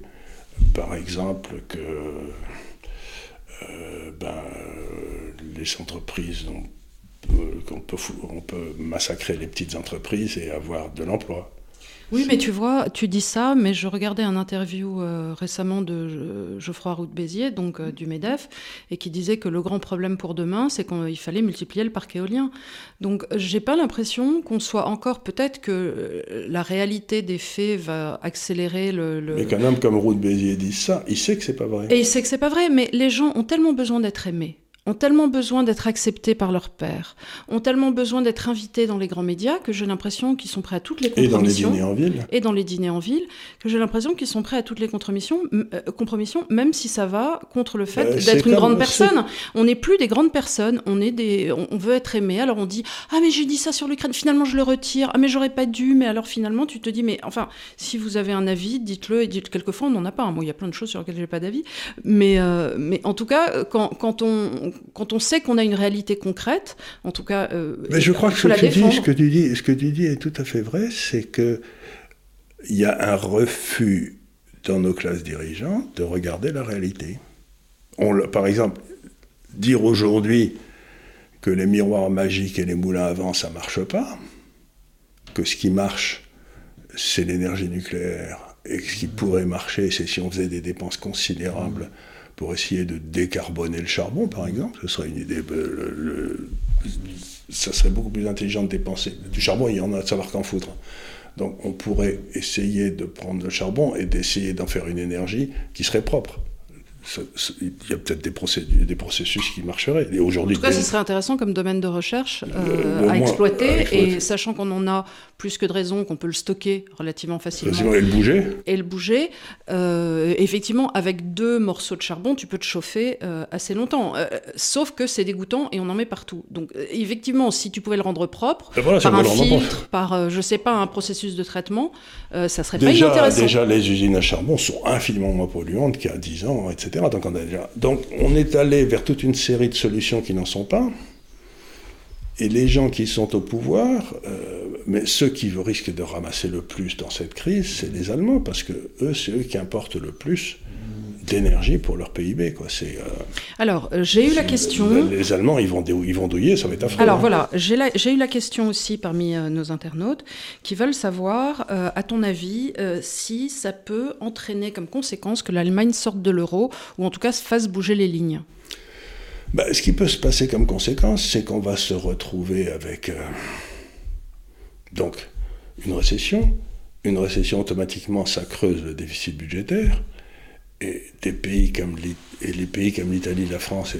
Par exemple, que euh, ben, les entreprises, on peut, on peut massacrer les petites entreprises et avoir de l'emploi. Oui, mais tu vois, tu dis ça, mais je regardais un interview euh, récemment de euh, Geoffroy Roux Béziers, donc euh, du MEDEF, et qui disait que le grand problème pour demain, c'est qu'il fallait multiplier le parc éolien. Donc, j'ai pas l'impression qu'on soit encore, peut-être que la réalité des faits va accélérer le. Mais qu'un homme comme Roux Béziers dise ça, il sait que c'est pas vrai. Et il sait que c'est pas vrai, mais les gens ont tellement besoin d'être aimés ont tellement besoin d'être acceptés par leur père, ont tellement besoin d'être invités dans les grands médias que j'ai l'impression qu'ils sont prêts à toutes les compromissions. Et dans les dîners en ville. Et dans les dîners en ville, que j'ai l'impression qu'ils sont prêts à toutes les compromissions, euh, compromissions même si ça va contre le fait euh, d'être une grande personne. On n'est plus des grandes personnes, on, est des, on, veut être aimé. Alors on dit Ah, mais j'ai dit ça sur l'Ukraine, finalement je le retire. Ah, mais j'aurais pas dû. Mais alors finalement, tu te dis Mais enfin, si vous avez un avis, dites-le. Et dites quelquefois, on n'en a pas. Moi, il y a plein de choses sur lesquelles j'ai pas d'avis. Mais, euh, mais en tout cas, quand, quand on quand on sait qu'on a une réalité concrète, en tout cas, euh, Mais je crois que ce que, tu dis, ce que tu dis, ce que tu dis est tout à fait vrai, c'est que il y a un refus dans nos classes dirigeantes de regarder la réalité. On, par exemple, dire aujourd'hui que les miroirs magiques et les moulins à vent, ça marche pas, que ce qui marche, c'est l'énergie nucléaire, et ce qui pourrait marcher, c'est si on faisait des dépenses considérables pour essayer de décarboner le charbon, par exemple. Ce serait une idée. Euh, ça serait beaucoup plus intelligent de dépenser. Du charbon, il y en a de savoir qu'en foutre. Donc on pourrait essayer de prendre le charbon et d'essayer d'en faire une énergie qui serait propre il y a peut-être des, des, processus qui marcheraient. Et aujourd'hui, en tout cas, ce serait intéressant comme domaine de recherche euh, à, exploiter, et sachant qu'on en a plus que de raisons, qu'on peut le stocker relativement facilement. Et le bouger. Et le bouger. Euh, effectivement, avec deux morceaux de charbon, tu peux te chauffer euh, assez longtemps. sauf que c'est dégoûtant et on en met partout. Donc, effectivement, si tu pouvais le rendre propre, ben par un filtre, par, je sais pas, un processus de traitement, ça serait déjà, pas inintéressant. Déjà, les usines à charbon sont infiniment moins polluantes qu'il y a 10 ans, etc. Donc on, est allé vers toute une série de solutions qui n'en sont pas. Et les gens qui sont au pouvoir, euh, mais ceux qui risquent de ramasser le plus dans cette crise, c'est les Allemands, parce que eux, c'est eux qui importent le plus d'énergie pour leur PIB. Quoi. C'est, euh, Alors, euh, j'ai eu la question... Les Allemands, ils vont, ils vont douiller, ça va être affreux. Alors hein. voilà, j'ai, j'ai eu la question aussi parmi euh, nos internautes qui veulent savoir, à ton avis, si ça peut entraîner comme conséquence que l'Allemagne sorte de l'euro, ou en tout cas fasse bouger les lignes? Bah, ce qui peut se passer comme conséquence, c'est qu'on va se retrouver avec donc une récession, une récession, automatiquement, ça creuse le déficit budgétaire. Et les pays comme l'Italie, la France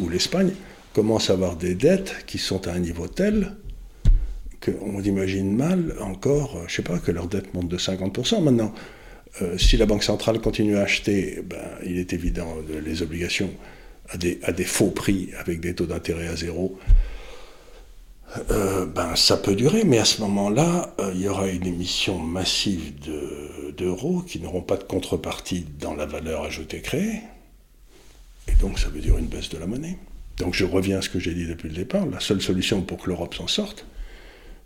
ou l'Espagne commencent à avoir des dettes qui sont à un niveau tel qu'on imagine mal encore, je ne sais pas, que leur dette monte de 50%. Maintenant, euh, si la Banque centrale continue à acheter, ben, il est évident, les obligations à des, faux prix avec des taux d'intérêt à zéro, euh, ben, ça peut durer, mais à ce moment-là, euh, il y aura une émission massive d'euros qui n'auront pas de contrepartie dans la valeur ajoutée créée. Et donc, ça veut dire une baisse de la monnaie. Donc, je reviens à ce que j'ai dit depuis le départ. La seule solution pour que l'Europe s'en sorte,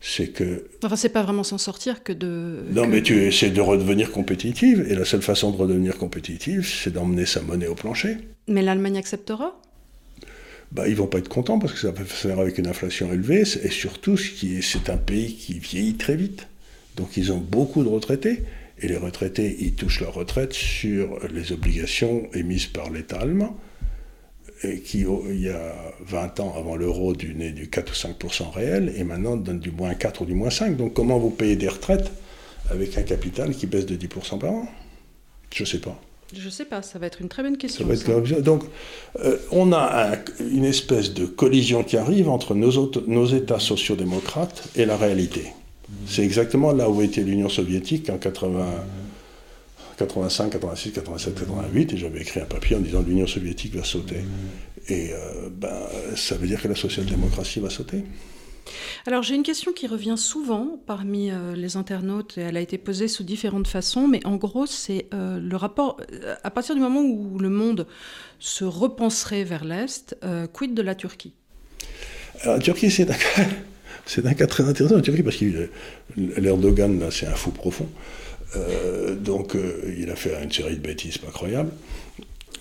c'est que. Enfin, c'est pas vraiment s'en sortir que de. Non, mais tu essaies de redevenir compétitive, et la seule façon de redevenir compétitive, c'est d'emmener sa monnaie au plancher. Mais l'Allemagne acceptera? Bah, ils vont pas être contents parce que ça va faire avec une inflation élevée, et surtout, c'est un pays qui vieillit très vite. Donc ils ont beaucoup de retraités, et les retraités, ils touchent leur retraite sur les obligations émises par l'État allemand, et qui, il y a 20 ans avant l'euro, du, du 4 ou 5% réel, et maintenant donne du moins 4 ou du moins 5. Donc comment vous payez des retraites avec un capital qui baisse de 10% par an? Je ne sais pas. Je ne sais pas, ça va être une très bonne question. Donc, euh, on a une espèce de collision qui arrive entre nos, nos États sociaux-démocrates et la réalité. C'est exactement là où était l'Union soviétique en 80, 85, 86, 87, 88, et j'avais écrit un papier en disant l'Union soviétique va sauter. Et euh, ben, ça veut dire que la social-démocratie va sauter. Alors j'ai une question qui revient souvent parmi euh, les internautes et elle a été posée sous différentes façons, mais en gros c'est euh, le rapport, euh, à partir du moment où le monde se repenserait vers l'Est, quid de la Turquie? Alors la Turquie c'est un, c'est un cas très intéressant, la Turquie, parce que l'Erdogan là c'est un fou profond, donc il a fait une série de bêtises pas croyables.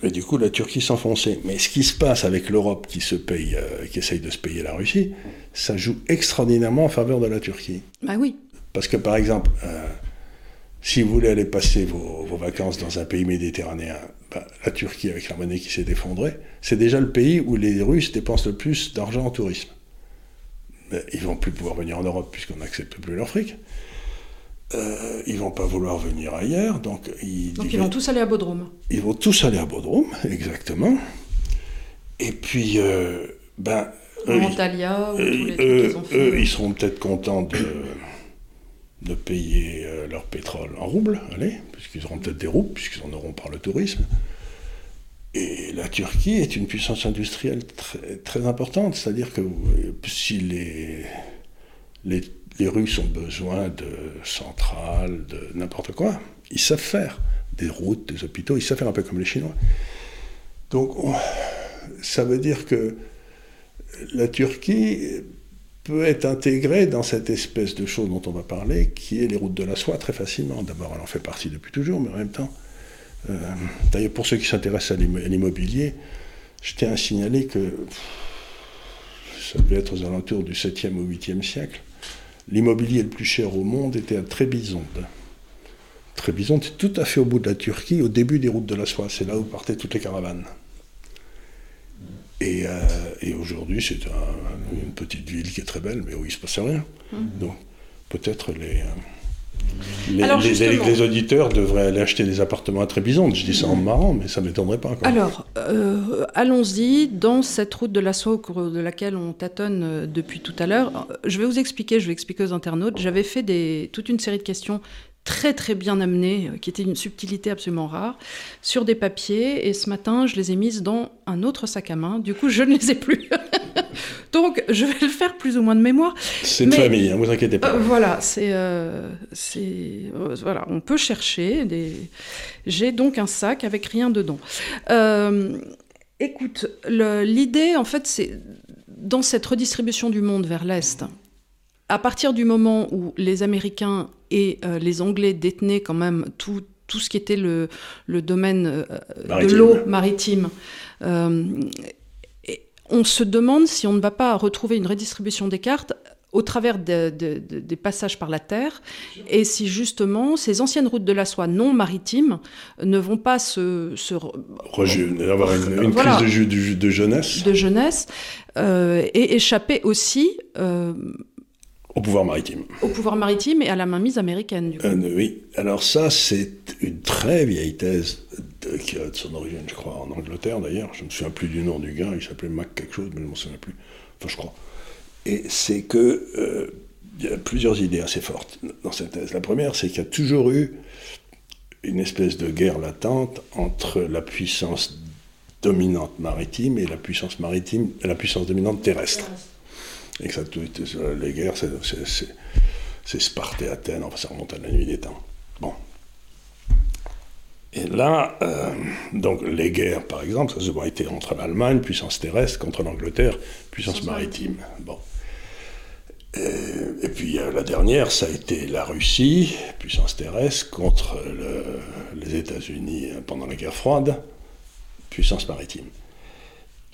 Et du coup, la Turquie s'enfonçait. Mais ce qui se passe avec l'Europe qui se paye, euh, qui essaye de se payer la Russie, ça joue extraordinairement en faveur de la Turquie. Bah oui. Parce que par exemple, euh, si vous voulez aller passer vos, vacances dans un pays méditerranéen, bah, la Turquie avec la monnaie qui s'est effondrée, c'est déjà le pays où les Russes dépensent le plus d'argent en tourisme. Mais ils vont plus pouvoir venir en Europe puisqu'on n'accepte plus leur fric. Euh, ils vont pas vouloir venir ailleurs, donc ils, donc ils vont tous aller à Bodrum. Ils vont tous aller à Bodrum, exactement. Et puis, euh, ben, eux, Antalya, ou tous les eux, ils seront peut-être contents de, de payer euh, leur pétrole en roubles, allez, puisqu'ils auront peut-être des roubles, puisqu'ils en auront par le tourisme. Et la Turquie est une puissance industrielle très, importante, c'est-à-dire que si les, les les Russes ont besoin de centrales, de n'importe quoi. Ils savent faire des routes, des hôpitaux, ils savent faire un peu comme les Chinois. Donc ça veut dire que la Turquie peut être intégrée dans cette espèce de chose dont on va parler, qui est les routes de la soie très facilement. D'abord, elle en fait partie depuis toujours, mais en même temps, euh, d'ailleurs pour ceux qui s'intéressent à l'immobilier, je tiens à signaler que ça devait être aux alentours du 7e ou 8e siècle l'immobilier le plus cher au monde était à Trébizonde. Trébizonde, c'est tout à fait au bout de la Turquie, au début des routes de la soie. C'est là où partaient toutes les caravanes. Et, euh, aujourd'hui, c'est une petite ville qui est très belle, mais où il ne se passe rien. Hum. Donc, peut-être les. Euh, les, auditeurs devraient aller acheter des appartements à Trébizonde. Je dis ça en marrant, mais ça ne m'étonnerait pas. Alors, euh, allons-y dans cette route de la soie au cours de laquelle on tâtonne euh, depuis tout à l'heure. Je vais vous expliquer, je vais expliquer aux internautes. J'avais fait des, toute une série de questions très très bien amenées, euh, qui étaient une subtilité absolument rare, sur des papiers. Et ce matin, je les ai mises dans un autre sac à main. Du coup, je ne les ai plus. Donc, je vais le faire plus ou moins de mémoire. C'est une famille, ne hein, vous inquiétez pas. Euh, voilà, c'est, euh, voilà, on peut chercher. Des... J'ai donc un sac avec rien dedans. écoute, l'idée, en fait, c'est dans cette redistribution du monde vers l'Est, à partir du moment où les Américains et euh, les Anglais détenaient quand même tout, tout ce qui était le, le domaine euh, de l'eau maritime, euh, on se demande si on ne va pas retrouver une redistribution des cartes au travers des passages par la terre, et si justement ces anciennes routes de la soie non maritimes ne vont pas se... se avoir une, crise de, de, jeunesse. De jeunesse, et échapper aussi Au pouvoir maritime. Au pouvoir maritime et à la mainmise américaine, du coup. Euh, oui. Alors ça, c'est une très vieille thèse qui a de son origine, je crois, en Angleterre d'ailleurs. Je ne me souviens plus du nom du gars, il s'appelait Mac quelque chose, mais je ne m'en souviens plus. Enfin, je crois. Et c'est que euh, il y a plusieurs idées assez fortes dans cette thèse. La première, c'est qu'il y a toujours eu une espèce de guerre latente entre la puissance dominante maritime et la puissance maritime, la puissance dominante terrestre. Que ça, les guerres, c'est Sparte et Athènes, enfin ça remonte à la nuit des temps. Bon. Et là, euh, donc les guerres, par exemple, ça a souvent été entre l'Allemagne, puissance terrestre, contre l'Angleterre, puissance maritime. Bon. Et, puis euh, la dernière, ça a été la Russie, puissance terrestre, contre les États-Unis euh, pendant la guerre froide, puissance maritime.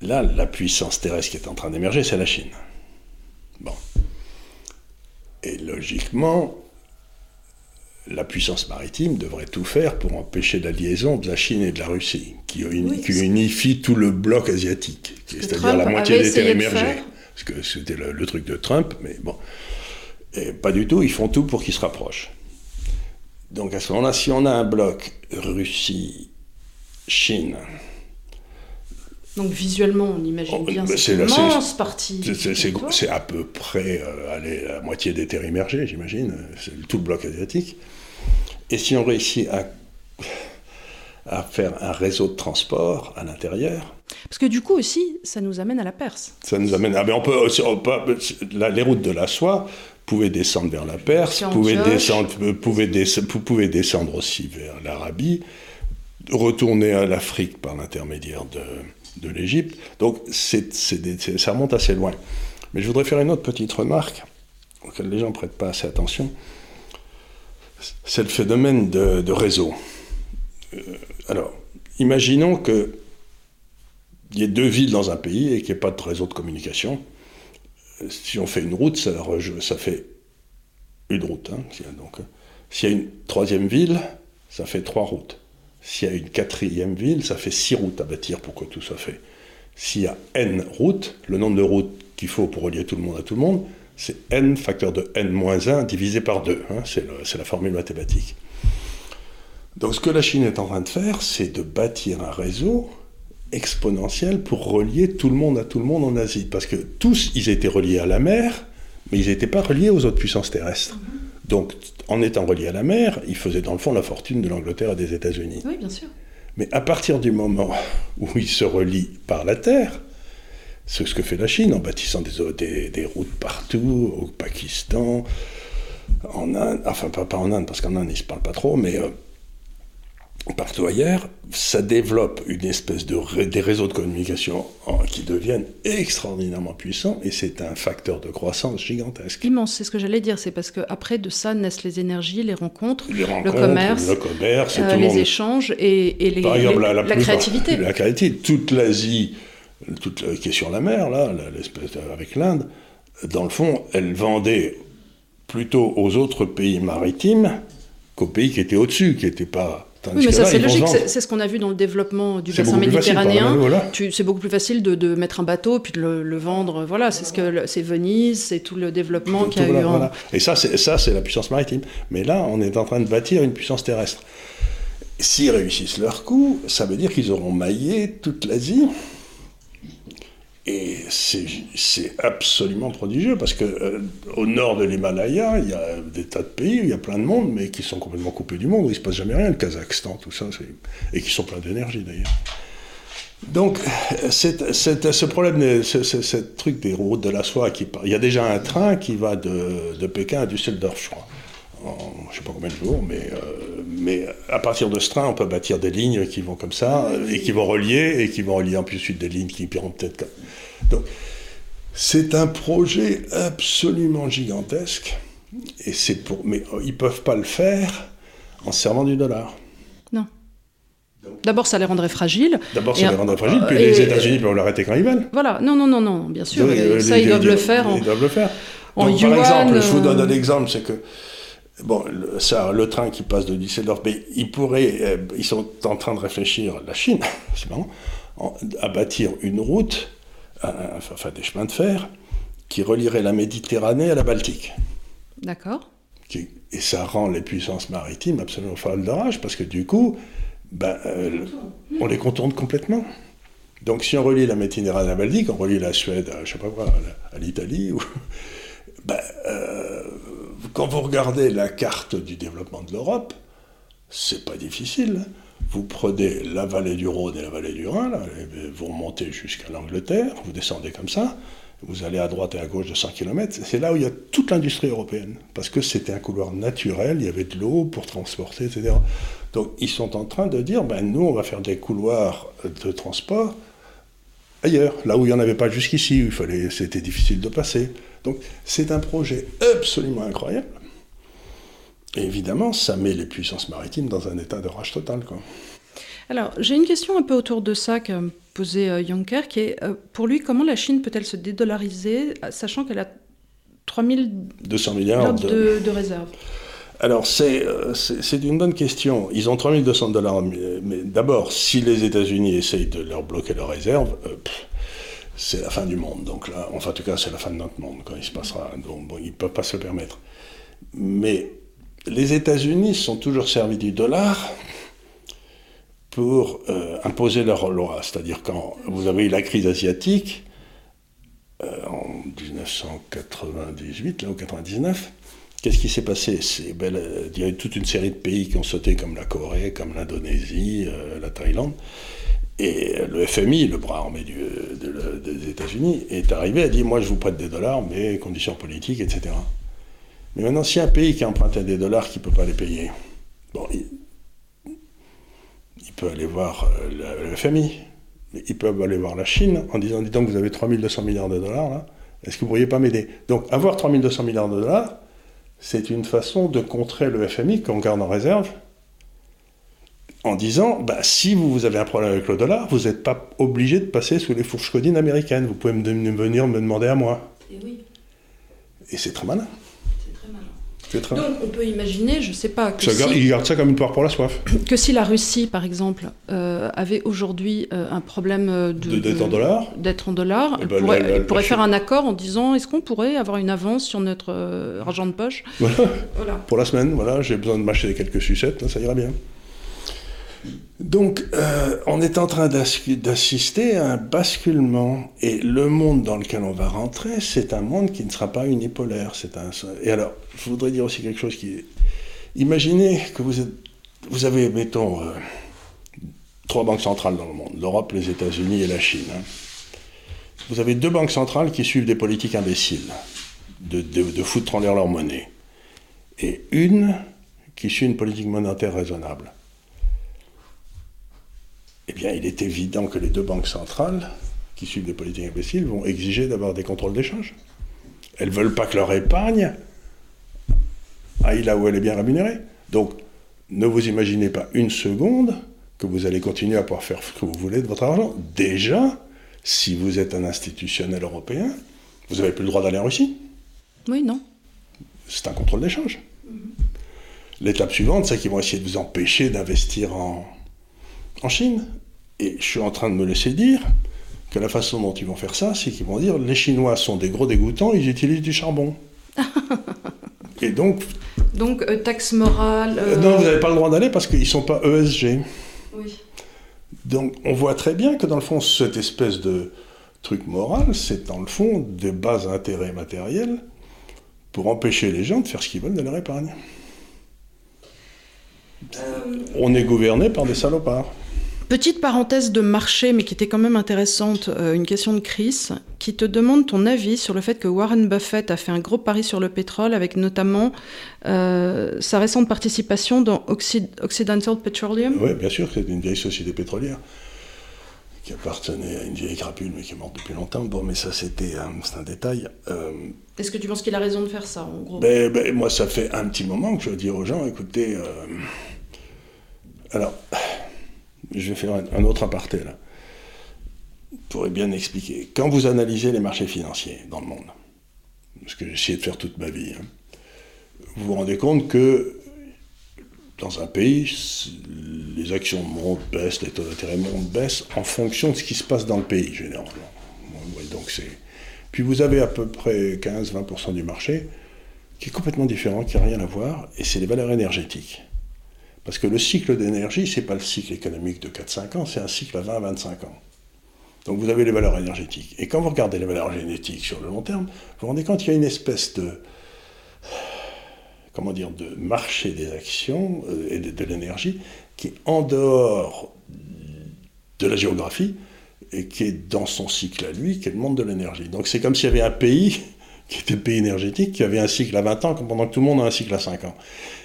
Là, la puissance terrestre qui est en train d'émerger, c'est la Chine. Bon. Et logiquement, la puissance maritime devrait tout faire pour empêcher la liaison de la Chine et de la Russie, qui, unifie tout le bloc asiatique, c'est-à-dire la moitié des terres émergées. Parce que c'était le, truc de Trump, mais bon. Et pas du tout, ils font tout pour qu'ils se rapprochent. Donc à ce moment-là, si on a un bloc Russie, Chine, donc visuellement, on imagine oh, bien cette immense partie. C'est à peu près euh, la moitié des terres immergées, j'imagine, c'est tout le bloc asiatique. Et si on réussit à, à faire un réseau de transport à l'intérieur. Parce que du coup aussi, ça nous amène à la Perse. Ça nous amène. Ah, mais on peut, aussi, les routes de la soie pouvaient descendre vers la Perse, pouvaient descendre, pouvaient, pouvaient descendre aussi vers l'Arabie, retourner à l'Afrique par l'intermédiaire de de l'Égypte. Donc ça remonte assez loin. Mais je voudrais faire une autre petite remarque auquel les gens ne prêtent pas assez attention. C'est le phénomène de, réseau. Euh, alors, imaginons qu'il y ait deux villes dans un pays et qu'il n'y ait pas de réseau de communication. Si on fait une route, ça, fait une route. Hein. Donc, s'il y a une troisième ville, ça fait trois routes. S'il y a une quatrième ville, ça fait six routes à bâtir pour que tout soit fait. S'il y a n routes, le nombre de routes qu'il faut pour relier tout le monde à tout le monde, c'est n facteur de n-1 divisé par 2. Hein, c'est la formule mathématique. Donc ce que la Chine est en train de faire, c'est de bâtir un réseau exponentiel pour relier tout le monde à tout le monde en Asie. Parce que tous, ils étaient reliés à la mer, mais ils n'étaient pas reliés aux autres puissances terrestres. Donc, en étant relié à la mer, il faisait dans le fond la fortune de l'Angleterre et des États-Unis. Oui, bien sûr. Mais à partir du moment où il se relie par la terre, c'est ce que fait la Chine en bâtissant des, des, routes partout, au Pakistan, en Inde, enfin pas, pas en Inde, parce qu'en Inde ils ne se parlent pas trop, mais euh, partout ailleurs, ça développe une espèce de des réseaux de communication qui deviennent extraordinairement puissants et c'est un facteur de croissance gigantesque. Immense, c'est ce que j'allais dire, c'est parce qu'après de ça naissent les énergies, les rencontres, le commerce, le commerce euh, les échanges et, les, la, créativité. La créativité. Toute l'Asie, toute qui est sur la mer, là, l'espèce avec l'Inde, dans le fond, elle vendait plutôt aux autres pays maritimes qu'aux pays qui étaient au-dessus, qui n'étaient pas oui, mais ça c'est logique, c'est ce qu'on a vu dans le développement du bassin méditerranéen. C'est beaucoup plus facile de, mettre un bateau puis de le, vendre. Voilà, c'est ce que c'est Venise, c'est tout le développement qu'il y a eu. En... Et ça, c'est la puissance maritime. Mais là, on est en train de bâtir une puissance terrestre. S'ils réussissent leur coup, ça veut dire qu'ils auront maillé toute l'Asie et c'est absolument prodigieux parce que euh, au nord de l'Himalaya, il y a des tas de pays, il y a plein de monde, mais qui sont complètement coupés du monde, où il ne se passe jamais rien, le Kazakhstan, tout ça, et qui sont pleins d'énergie d'ailleurs. Donc, ce problème, ce, truc des routes de la soie, qui, il y a déjà un train qui va de, de Pékin à Düsseldorf, je crois, en je ne sais pas combien de jours, mais, euh, mais à partir de ce train, on peut bâtir des lignes qui vont comme ça, et qui vont relier, et qui vont relier en plus suite des lignes qui iront peut-être comme donc, c'est un projet absolument gigantesque, et c'est pour, mais ils ne peuvent pas le faire en servant du dollar. Non. D'abord, ça les rendrait fragiles. D'abord, ça les rendrait fragiles, puis les États-Unis peuvent l'arrêter quand ils veulent. Voilà, non, non, non, non, bien sûr. ça, ils doivent le faire. Ils doivent le faire. par exemple, je vous donne un exemple, c'est que Bon, le, ça, le train qui passe de Düsseldorf, mais ils pourraient, euh, ils sont en train de réfléchir, la Chine, c'est marrant, à bâtir une route enfin des chemins de fer, qui relieraient la Méditerranée à la Baltique. D'accord. Et ça rend les puissances maritimes absolument folles de rage, parce que du coup, ben, euh, on les contourne complètement. Donc si on relie la Méditerranée baltique, on relie la Suède à, je sais pas quoi, à l'Italie, ou... ben, euh, quand vous regardez la carte du développement de l'Europe, c'est pas difficile. Vous prenez la vallée du Rhône et la vallée du Rhin, vous remontez jusqu'à l'Angleterre, vous descendez comme ça, vous allez à droite et à gauche de 100 km, c'est là où il y a toute l'industrie européenne, parce que c'était un couloir naturel, il y avait de l'eau pour transporter, etc. Donc ils sont en train de dire, ben nous on va faire des couloirs de transport ailleurs, là où il n'y en avait pas jusqu'ici, où c'était difficile de passer. Donc c'est un projet absolument incroyable. Et évidemment, ça met les puissances maritimes dans un état de rage total. Quoi. Alors, j'ai une question un peu autour de ça qu'a posé euh, Juncker, qui est, euh, pour lui, comment la Chine peut-elle se dédollariser, sachant qu'elle a 3200 milliards de, de réserves? Alors, euh, c'est une bonne question. Ils ont 3200 dollars, mais, d'abord, si les États-Unis essayent de leur bloquer leurs réserves, c'est la fin du monde. Donc là, enfin, en tout cas, c'est la fin de notre monde quand il se passera. Donc, ils ne peuvent pas se le permettre. Mais les États-Unis sont toujours servis du dollar pour euh, imposer leur loi. C'est-à-dire quand vous avez eu la crise asiatique euh, en 1998 là, ou 99, qu'est-ce qui s'est passé? Ben, Il y a eu toute une série de pays qui ont sauté comme la Corée, comme l'Indonésie, euh, la Thaïlande. Et le FMI, le bras armé des États-Unis, est arrivé a dit Moi, je vous prête des dollars, mais conditions politiques, etc. Mais maintenant, si un pays qui emprunté des dollars qui ne peut pas les payer, bon, il, peut aller voir euh, le, FMI, mais il peut aller voir la Chine en disant Dis donc, vous avez 3200 milliards de dollars là, est-ce que vous ne pourriez pas m'aider? Donc, avoir 3200 milliards de dollars, c'est une façon de contrer le FMI qu'on garde en réserve en disant bah, si vous avez un problème avec le dollar, vous n'êtes pas obligé de passer sous les fourches codines américaines. Vous pouvez venir me demander à moi. Et oui. Et c'est très malin. Donc on peut imaginer, je ne sais pas. Que si, il garde ça comme une poire pour la soif. Que si la Russie, par exemple, euh, avait aujourd'hui euh, un problème de, d'être en dollars, d'être en dollars, eh ben, elle pourrait, faire un accord en disant est-ce qu'on pourrait avoir une avance sur notre euh, argent de poche? Voilà. Pour la semaine, voilà, j'ai besoin de m'acheter quelques sucettes, ça ira bien. Donc, euh, on est en train d'assister à un basculement. Et le monde dans lequel on va rentrer, c'est un monde qui ne sera pas unipolaire. C'est. Et alors, je voudrais dire aussi quelque chose qui est... Imaginez que vous, avez, mettons, euh, trois banques centrales dans le monde, l'Europe, les États-Unis et la Chine. Hein. Vous avez deux banques centrales qui suivent des politiques imbéciles, de, de, de foutre en l'air leur monnaie. Et une qui suit une politique monétaire raisonnable eh bien, il est évident que les deux banques centrales, qui suivent des politiques imbéciles, vont exiger d'avoir des contrôles d'échange. Elles ne veulent pas que leur épargne aille là où elle est bien rémunérée. Donc, ne vous imaginez pas une seconde que vous allez continuer à pouvoir faire ce que vous voulez de votre argent. Déjà, si vous êtes un institutionnel européen, vous n'avez plus le droit d'aller en Russie. Oui, non. C'est un contrôle d'échange. L'étape suivante, c'est qu'ils vont essayer de vous empêcher d'investir en, en Chine. Et je suis en train de me laisser dire que la façon dont ils vont faire ça, c'est qu'ils vont dire les Chinois sont des gros dégoûtants, ils utilisent du charbon. et donc. Donc, euh, taxe morale. Euh, non, vous n'avez pas le droit d'aller parce qu'ils ne sont pas ESG. Oui. Donc, on voit très bien que dans le fond, cette espèce de truc moral, c'est dans le fond des bas intérêts matériels pour empêcher les gens de faire ce qu'ils veulent de leur épargne. Euh, on est gouverné par des salopards. Petite parenthèse de marché, mais qui était quand même intéressante, euh, une question de Chris, qui te demande ton avis sur le fait que Warren Buffett a fait un gros pari sur le pétrole, avec notamment euh, sa récente participation dans Occidental Petroleum. Oui, bien sûr, c'est une vieille société pétrolière qui appartenait à une vieille crapule, mais qui est morte depuis longtemps. Bon, mais ça, c'était un détail. Euh, Est-ce que tu penses qu'il a raison de faire ça, en gros? Ben, ben, Moi, ça fait un petit moment que je veux dire aux gens, écoutez, alors je vais faire un, autre aparté là, pour bien expliquer. Quand vous analysez les marchés financiers dans le monde, ce que j'ai essayé de faire toute ma vie, hein, vous vous rendez compte que dans un pays, les actions montent, baissent, les taux d'intérêt montent, baissent en fonction de ce qui se passe dans le pays, généralement. Puis vous avez à peu près 15-20% du marché qui est complètement différent, qui n'a rien à voir, et c'est les valeurs énergétiques. Parce que le cycle d'énergie, ce n'est pas le cycle économique de 4-5 ans, c'est un cycle à 20-25 ans. Donc vous avez les valeurs énergétiques. Et quand vous regardez les valeurs énergétiques sur le long terme, vous vous rendez compte qu'il y a une espèce de, comment dire, de marché des actions euh, et de, l'énergie qui est en dehors de la géographie et qui est dans son cycle à lui, qui est le monde de l'énergie. Donc c'est comme s'il y avait un pays qui était pays énergétique, qui avait un cycle à 20 ans, pendant que tout le monde a un cycle à 5 ans.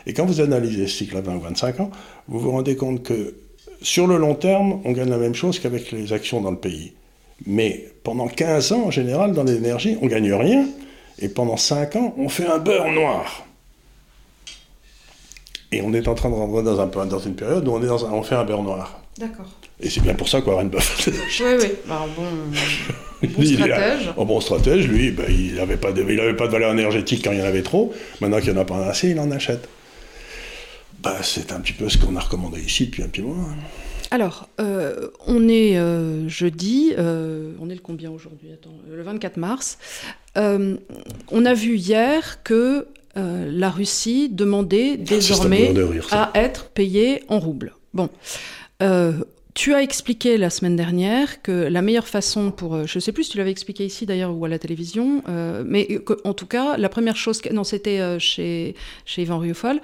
Et quand vous analysez ce cycle à 20 ou 25 ans, vous vous rendez compte que sur le long terme, on gagne la même chose qu'avec les actions dans le pays. Mais pendant 15 ans, en général, dans l'énergie, on ne gagne rien. Et pendant 5 ans, on fait un beurre noir. Et on est en train de rentrer dans, un, dans une période où on, est dans on fait un beurre noir. D'accord. Et c'est bien pour ça qu'Warren Buffett. oui, oui. Bah, bon, bon stratège. Un bon stratège, lui, bah, il n'avait pas, de, pas de valeur énergétique quand il y en avait trop. Maintenant qu'il n'y en a pas assez, il en achète. Bah, c'est un petit peu ce qu'on a recommandé ici depuis un petit moment. Hein. Alors, euh, on est euh, jeudi, euh, on est le combien aujourd'hui? Le 24 mars. on a vu hier que la Russie demandait désormais à être payée en roubles. Bon. Tu as expliqué la semaine dernière que la meilleure façon pour, euh, je ne sais plus si tu l'avais expliqué ici d'ailleurs ou à la télévision, euh, mais en tout cas, la première chose, non c'était euh, chez, chez Yvan Rioufol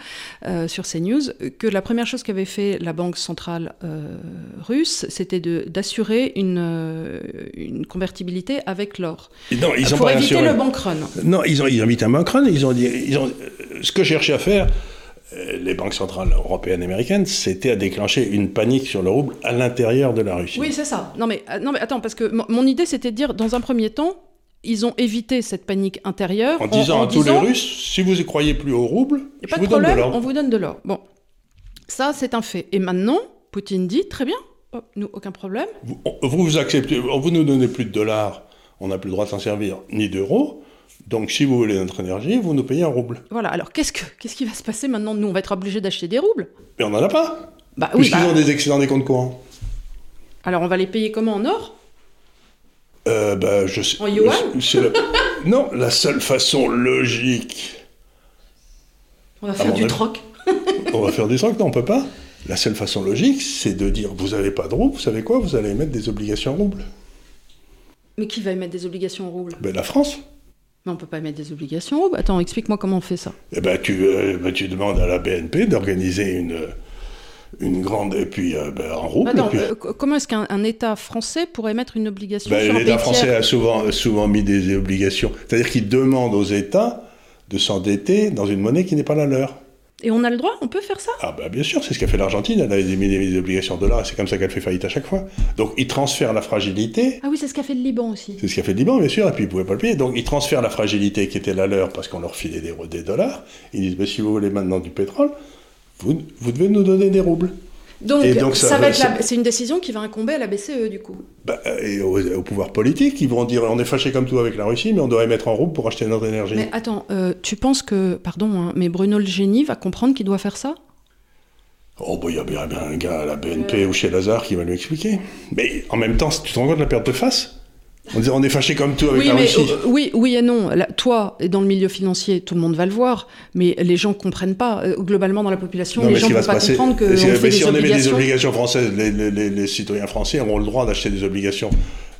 sur CNews, que la première chose qu'avait fait la Banque centrale russe, c'était d'assurer une, une convertibilité avec l'or. Non, ils ont pour éviter le bank run. Non, ils ont, ils ont évité un bank run, ils ont dit, ils ont, ce que cherchaient à faire, euh, les banques centrales européennes et américaines, c'était à déclencher une panique sur le rouble à l'intérieur de la Russie. Oui, c'est ça. Non mais, euh, non mais attends, parce que mon idée c'était de dire, dans un premier temps, ils ont évité cette panique intérieure. En disant à tous les Russes, si vous y croyez plus au rouble, je pas vous de donne de l'or. On vous donne de l'or. Bon, ça c'est un fait. Et maintenant, Poutine dit, très bien, nous, aucun problème. Vous, vous acceptez, vous nous donnez plus de dollars, on n'a plus le droit de s'en servir, ni d'euros. Donc, si vous voulez notre énergie, vous nous payez en rouble. Voilà, alors qu'est-ce, que, qu'est-ce qui va se passer maintenant Nous, on va être obligés d'acheter des roubles. Mais on n'en a pas. Bah, oui, Puisqu'ils bah. ont des excédents des comptes courants. Alors, on va les payer comment En or? Euh, bah, je sais, En yuan? Non, la seule façon logique. On va faire du troc. on va faire du troc Non, on peut pas. La seule façon logique, c'est de dire vous n'avez pas de roubles, vous savez quoi? Vous allez émettre des obligations en roubles. Mais qui va émettre des obligations en roubles? Ben, La France. Mais on peut pas mettre des obligations. Attends, explique-moi comment on fait ça. Eh ben, tu, euh, ben, tu demandes à la BNP d'organiser une, une grande. Et puis, euh, ben, en. Attends, euh, comment est-ce qu'un État français pourrait mettre une obligation ben, L'État français a souvent, souvent mis des obligations. C'est-à-dire qu'il demande aux États de s'endetter dans une monnaie qui n'est pas la leur. Et on a le droit On peut faire ça Ah bah bien sûr, c'est ce qu'a fait l'Argentine, elle a émis des obligations de dollars, c'est comme ça qu'elle fait faillite à chaque fois. Donc ils transfèrent la fragilité. Ah oui, c'est ce qu'a fait le Liban aussi. C'est ce qu'a fait le Liban, bien sûr, et puis ils ne pouvaient pas le payer. Donc ils transfèrent la fragilité qui était la leur parce qu'on leur filait des, des dollars. Ils disent, bah, si vous voulez maintenant du pétrole, vous, vous devez nous donner des roubles. Donc, ça, va être c'est une décision qui va incomber à la BCE du coup. Bah, et au, pouvoir politique, ils vont dire on est fâché comme tout avec la Russie, mais on doit émettre en rouble pour acheter notre énergie. Mais attends, euh, tu penses que, pardon, hein, mais Bruno Le Génie va comprendre qu'il doit faire ça? Oh, bah, il y a bien un gars à la BNP ou chez Lazare qui va lui expliquer. Mais en même temps, tu te rends compte de la perte de face? On, dit, on est fâché comme tout avec oui, la Russie. Euh, oui, oui et non. toi, dans le milieu financier, tout le monde va le voir, mais les gens ne comprennent pas. Euh, globalement, dans la population, les gens ne vont pas comprendre que. si on émet des obligations françaises, les, citoyens français auront le droit d'acheter des obligations.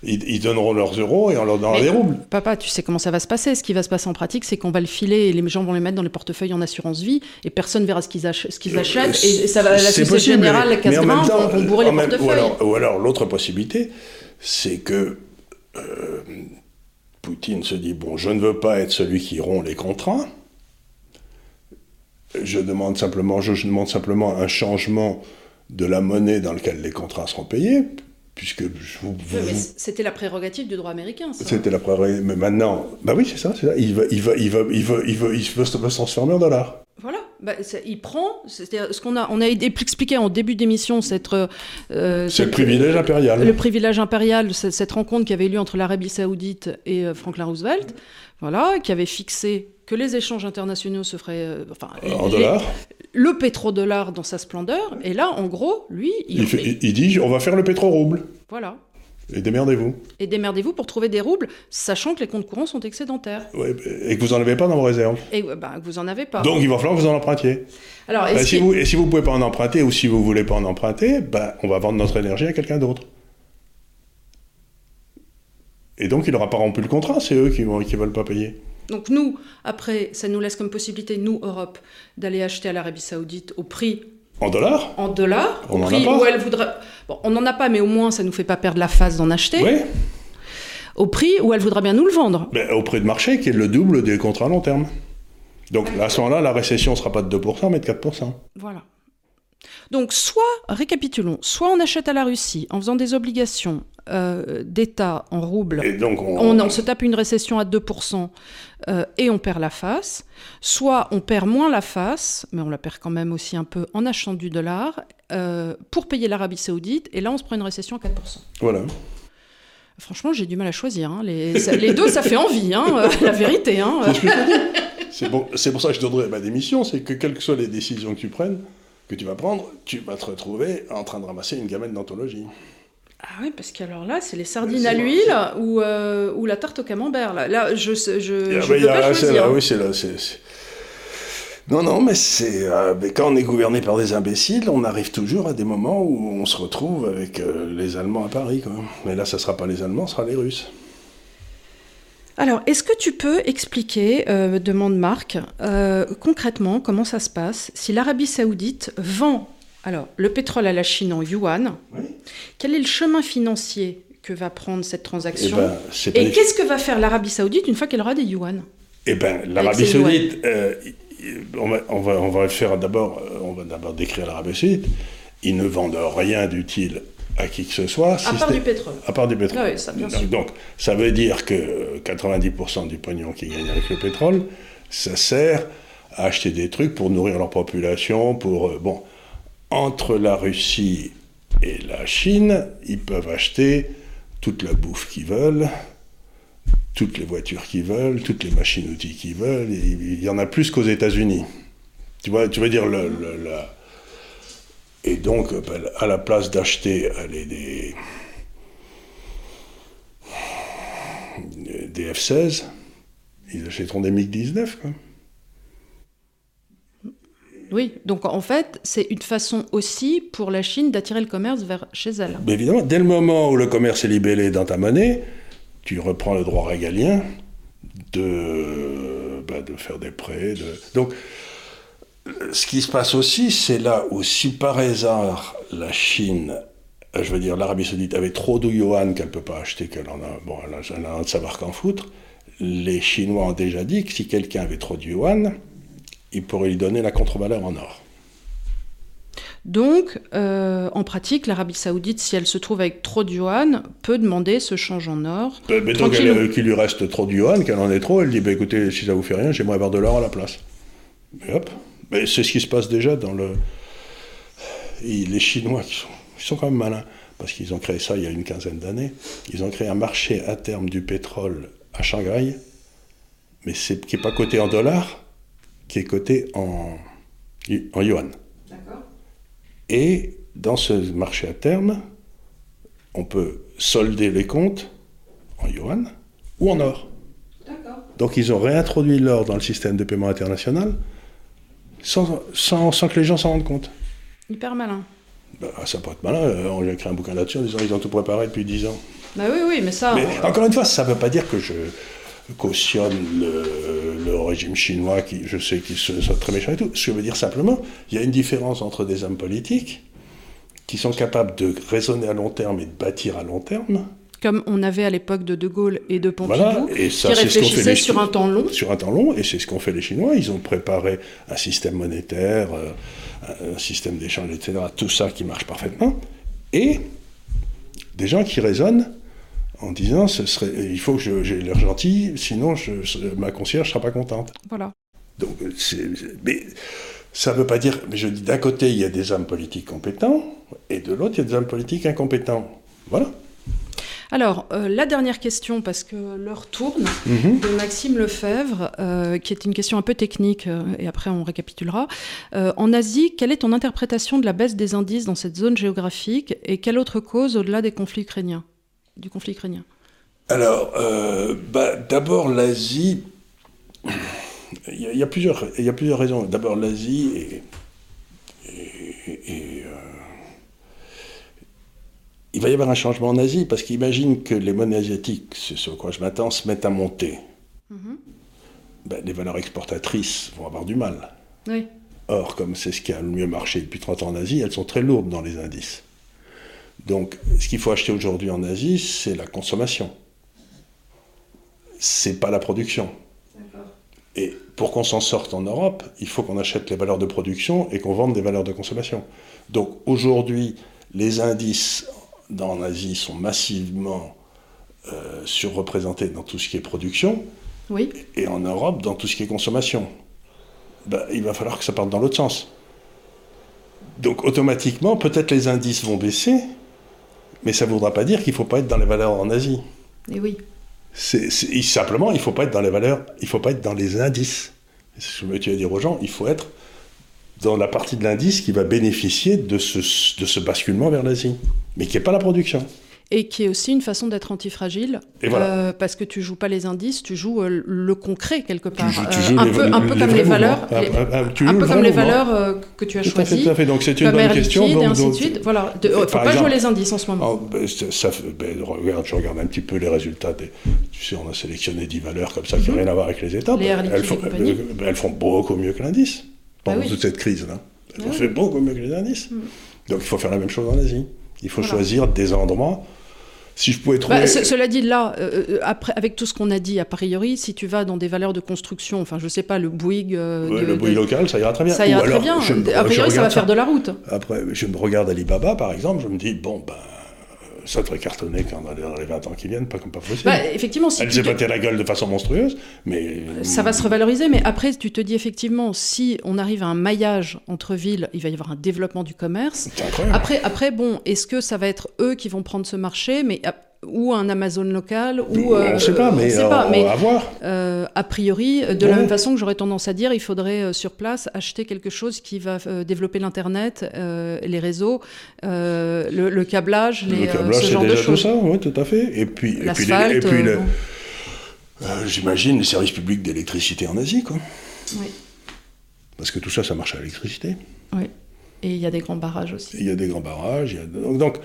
Ils, donneront leurs euros et on leur donnera des roubles. Papa, tu sais comment ça va se passer. Ce qui va se passer en pratique, c'est qu'on va le filer et les gens vont les mettre dans les portefeuilles en assurance vie et personne verra ce qu'ils euh, achètent et, ça va, la Société Générale, la casse vont, bourrer les portefeuilles. ou alors l'autre possibilité, c'est que euh, Poutine se dit, bon, je ne veux pas être celui qui rompt les contrats, je demande simplement, je, demande simplement un changement de la monnaie dans laquelle les contrats seront payés, puisque c'était la prérogative du droit américain. C'était la prérogative, mais maintenant, bah oui, c'est ça, c'est ça. Il va, il va, il va, il va, il veut, il veut se transformer en dollars. Voilà, bah, il prend, c'est ce qu'on a, on a expliqué en début d'émission cette. Euh, c'est le privilège impérial. Le privilège impérial, cette, rencontre qui avait eu lieu entre l'Arabie Saoudite et euh, Franklin Roosevelt, voilà, qui avait fixé que les échanges internationaux se feraient, euh, enfin, en dollars. Le pétrodollar dans sa splendeur, et là, en gros, lui, il, il, dit, on va faire le pétro-rouble. Voilà. Et démerdez-vous. Et démerdez-vous pour trouver des roubles, sachant que les comptes courants sont excédentaires. Ouais, et que vous n'en avez pas dans vos réserves. Et bah, que vous n'en avez pas. Donc il va falloir que vous en empruntiez. Alors, Bah, si vous, et si vous ne pouvez pas en emprunter ou si vous ne voulez pas en emprunter, bah, on va vendre notre énergie à quelqu'un d'autre. Et donc il n'aura pas rompu le contrat, c'est eux qui ne qui veulent pas payer. Donc nous, après, ça nous laisse comme possibilité, nous, Europe, d'aller acheter à l'Arabie Saoudite au prix En dollars en dollars, On au en a prix pas. où elle voudrait... Bon, on n'en a pas, mais au moins, ça nous fait pas perdre la phase d'en acheter. Oui, Au prix où elle voudra bien nous le vendre. mais au prix de marché qui est le double des contrats à long terme. Donc à ce moment-là, la récession ne sera pas de 2%, mais de 4%. Voilà. Donc, soit, récapitulons, soit on achète à la Russie en faisant des obligations euh, d'État en roubles, Et donc on, on, on se tape une récession à 2% euh, et on perd la face, soit on perd moins la face, mais on la perd quand même aussi un peu en achetant du dollar, euh, pour payer l'Arabie Saoudite, et là on se prend une récession à 4%. Voilà. Franchement, j'ai du mal à choisir. hein. Les, ça- les deux, ça fait envie, hein, euh, la vérité. Hein. Bon- c'est pour ça que je donnerai ma démission, c'est que quelles que soient les décisions que tu prennes, que tu vas prendre, tu vas te retrouver en train de ramasser une gamelle d'anthologie. Ah oui, parce qu'alors là, c'est les sardines c'est à l'huile ou, euh, ou la tarte au camembert. Là, là je je, je, Ah je bah, peux a- pas choisir. là, oui, c'est là. Non, non, mais c'est euh, quand on est gouverné par des imbéciles, on arrive toujours à des moments où on se retrouve avec euh, les Allemands à Paris. Quoi. Mais là, ça sera pas les Allemands, ce sera les Russes. Alors, est-ce que tu peux expliquer, demande Marc, concrètement comment ça se passe si l'Arabie Saoudite vend alors le pétrole à la Chine en yuan Oui. Quel est le chemin financier que va prendre cette Eh transaction ben, c'est pas Et qu'est-ce que va faire l'Arabie Saoudite une fois qu'elle aura des yuan? Eh ben, l'Arabie. Saoudite, euh, on, va, on, va, on va faire d'abord, euh, on va d'abord décrire l'Arabie Saoudite. Ils ne vendent rien d'utile à qui que ce soit. À si part du pétrole. À part du pétrole. Ah oui, ça, bien donc, sûr. donc, ça veut dire que euh, 90% du pognon qu'ils gagnent avec le pétrole, ça sert à acheter des trucs pour nourrir leur population, pour... euh, bon, entre la Russie et la Chine, ils peuvent acheter toute la bouffe qu'ils veulent, toutes les voitures qu'ils veulent, toutes les machines-outils qu'ils veulent. il y en a plus qu'aux États-Unis. Tu vois, tu veux dire, le, le- et donc, ben, à la place d'acheter des, des F-16, ils achèteront des MiG-19. Quoi. Oui, donc en fait, c'est une façon aussi pour la Chine d'attirer le commerce vers chez elle. Mais évidemment, dès le moment où le commerce est libellé dans ta monnaie, tu reprends le droit régalien de, bah, faire des prêts. Donc, ce qui se passe aussi, c'est là où si par hasard la Chine, euh, je veux dire l'Arabie Saoudite, avait trop de yuan qu'elle ne peut pas acheter, qu'elle en a, bon, elle a, a un de savoir qu'en foutre, les Chinois ont déjà dit que si quelqu'un avait trop de yuan, ils pourraient lui donner la contre-valeur en or. Donc, euh, en pratique, l'Arabie Saoudite, si elle se trouve avec trop de yuan, peut demander ce change en or. Euh, Mais donc elle- qu'il lui reste trop de yuan, qu'elle en ait trop, elle dit bah, écoutez, si ça vous fait rien, j'aimerais avoir de l'or à la place. Et hop. Mais c'est ce qui se passe déjà dans le. Et les Chinois qui sont, ils sont quand même malins, parce qu'ils ont créé ça il y a une quinzaine d'années. Ils ont créé un marché à terme du pétrole à Shanghai, mais c'est qui n'est pas coté en dollars, qui est coté en, en yuan. Et dans ce marché à terme, on peut solder les comptes en yuan ou en or. Donc ils ont réintroduit l'or dans le système de paiement international sans, sans, sans que les gens s'en rendent compte. Hyper malin. Ben, ça peut être malin, euh, on a écrit un bouquin là-dessus en disant ils ont tout préparé depuis 10 ans. Bah oui, oui, mais ça. Mais encore une fois, ça ne veut pas dire que je cautionne le, le régime chinois, qui je sais qu'ils sont très méchants et tout. Ce que je veux dire simplement, il y a une différence entre des hommes politiques qui sont capables de raisonner à long terme et de bâtir à long terme, Comme on avait à l'époque de De Gaulle et de Pompidou, Voilà, et ça, qui c'est ce réfléchissaient les sur un temps long. sur un temps long, et c'est ce qu'ont fait les Chinois. Ils ont préparé un système monétaire, euh, un système d'échange, etc. Tout ça qui marche parfaitement. Et des gens qui raisonnent en disant ce serait, il faut que j'ai l'air gentil, sinon je- ma concierge ne sera pas contente. Voilà. Donc, c'est- mais ça ne veut pas dire. Mais je dis d'un côté, il y a des hommes politiques compétents, et de l'autre, il y a des hommes politiques incompétents. Voilà. Alors, euh, la dernière question, parce que l'heure tourne, Mhm. de Maxime Lefebvre, euh, qui est une question un peu technique, euh, et après on récapitulera. En Asie, quelle est ton interprétation de la baisse des indices dans cette zone géographique, et quelle autre cause au-delà des conflits ukrainiens? Du conflit ukrainien Alors, bah, d'abord l'Asie, il y, a plusieurs, il y a plusieurs raisons. D'abord l'Asie et, il va y avoir un changement en Asie, parce qu'imagine que les monnaies asiatiques, c'est ce quoi je m'attends, se mettent à monter. Mhm. Ben, les valeurs exportatrices vont avoir du mal. Or, comme c'est ce qui a le mieux marché depuis 30 ans en Asie, elles sont très lourdes dans les indices. Donc, ce qu'il faut acheter aujourd'hui en Asie, c'est la consommation. C'est pas la production. Et pour qu'on s'en sorte en Europe, il faut qu'on achète les valeurs de production et qu'on vende des valeurs de consommation. Donc aujourd'hui, les indices dans l'Asie sont massivement euh, surreprésentés dans tout ce qui est production, oui. et en Europe dans tout ce qui est consommation. Ben, il va falloir que ça parte dans l'autre sens. Donc automatiquement, peut-être les indices vont baisser, mais ça ne voudra pas dire qu'il ne faut pas être dans les valeurs en Asie. Et oui. C'est, simplement, il ne faut pas être dans les valeurs, il ne faut pas être dans les indices. C'est ce que tu vas dire aux gens, il faut être dans la partie de l'indice qui va bénéficier de ce, de ce basculement vers l'Asie, mais qui n'est pas la production. Et qui est aussi une façon d'être antifragile, euh, parce que tu joues pas les indices, tu joues euh, le concret quelque part, euh, un, peu, comme les valeurs, un, peu comme les valeurs que tu as choisies. Tout à fait, donc c'est une bonne question. Donc, et ainsi de suite. Voilà, il ne faut pas jouer les indices en ce moment. Oh, ben, ça, ben, regarde, je regarde un petit peu les résultats. Des, tu sais, on a sélectionné 10 valeurs comme ça qui n'ont mhm. rien à voir avec les étapes. elles, font, elles, font beaucoup mieux que l'indice pendant ah toute cette crise-là. Elles ont fait beaucoup mieux que les indices. Mm. Donc il faut faire la même chose en Asie. Il faut choisir des endroits. Si je pouvais trouver. Bah, cela dit, là, euh, euh, après, avec tout ce qu'on a dit, a priori, si tu vas dans des valeurs de construction, enfin, je sais pas, le Bouygues. Euh, le Bouygues local, ça ira très bien. Ça ira très bien. a priori, ça va faire de la route. Après, je me regarde Alibaba, par exemple, je me dis, bon, ben ça devrait cartonner quand dans les 20 ans qui viennent, pas comme pas possible. Bah, effectivement, si Elle s'est la gueule de façon monstrueuse, mais... Ça va se revaloriser, mais après, tu te dis effectivement, si on arrive à un maillage entre villes, il va y avoir un développement du commerce. Après, après, bon, est-ce que ça va être eux qui vont prendre ce marché? Mais ou un Amazon local, ou... on ne sait pas, mais, sait pas, mais à voir. Euh, a priori, de la même façon que j'aurais tendance à dire, il faudrait euh, sur place acheter quelque chose qui va euh, développer l'Internet, les réseaux, le, câblage, les, le câblage, ce genre déjà de choses. tout ça, oui, tout à fait. Et puis, et puis, et puis j'imagine les services publics d'électricité en Asie, quoi. Oui. Parce que tout ça, ça marche à l'électricité. Oui. Et il y a des grands barrages aussi. Il y a des grands barrages. Donc,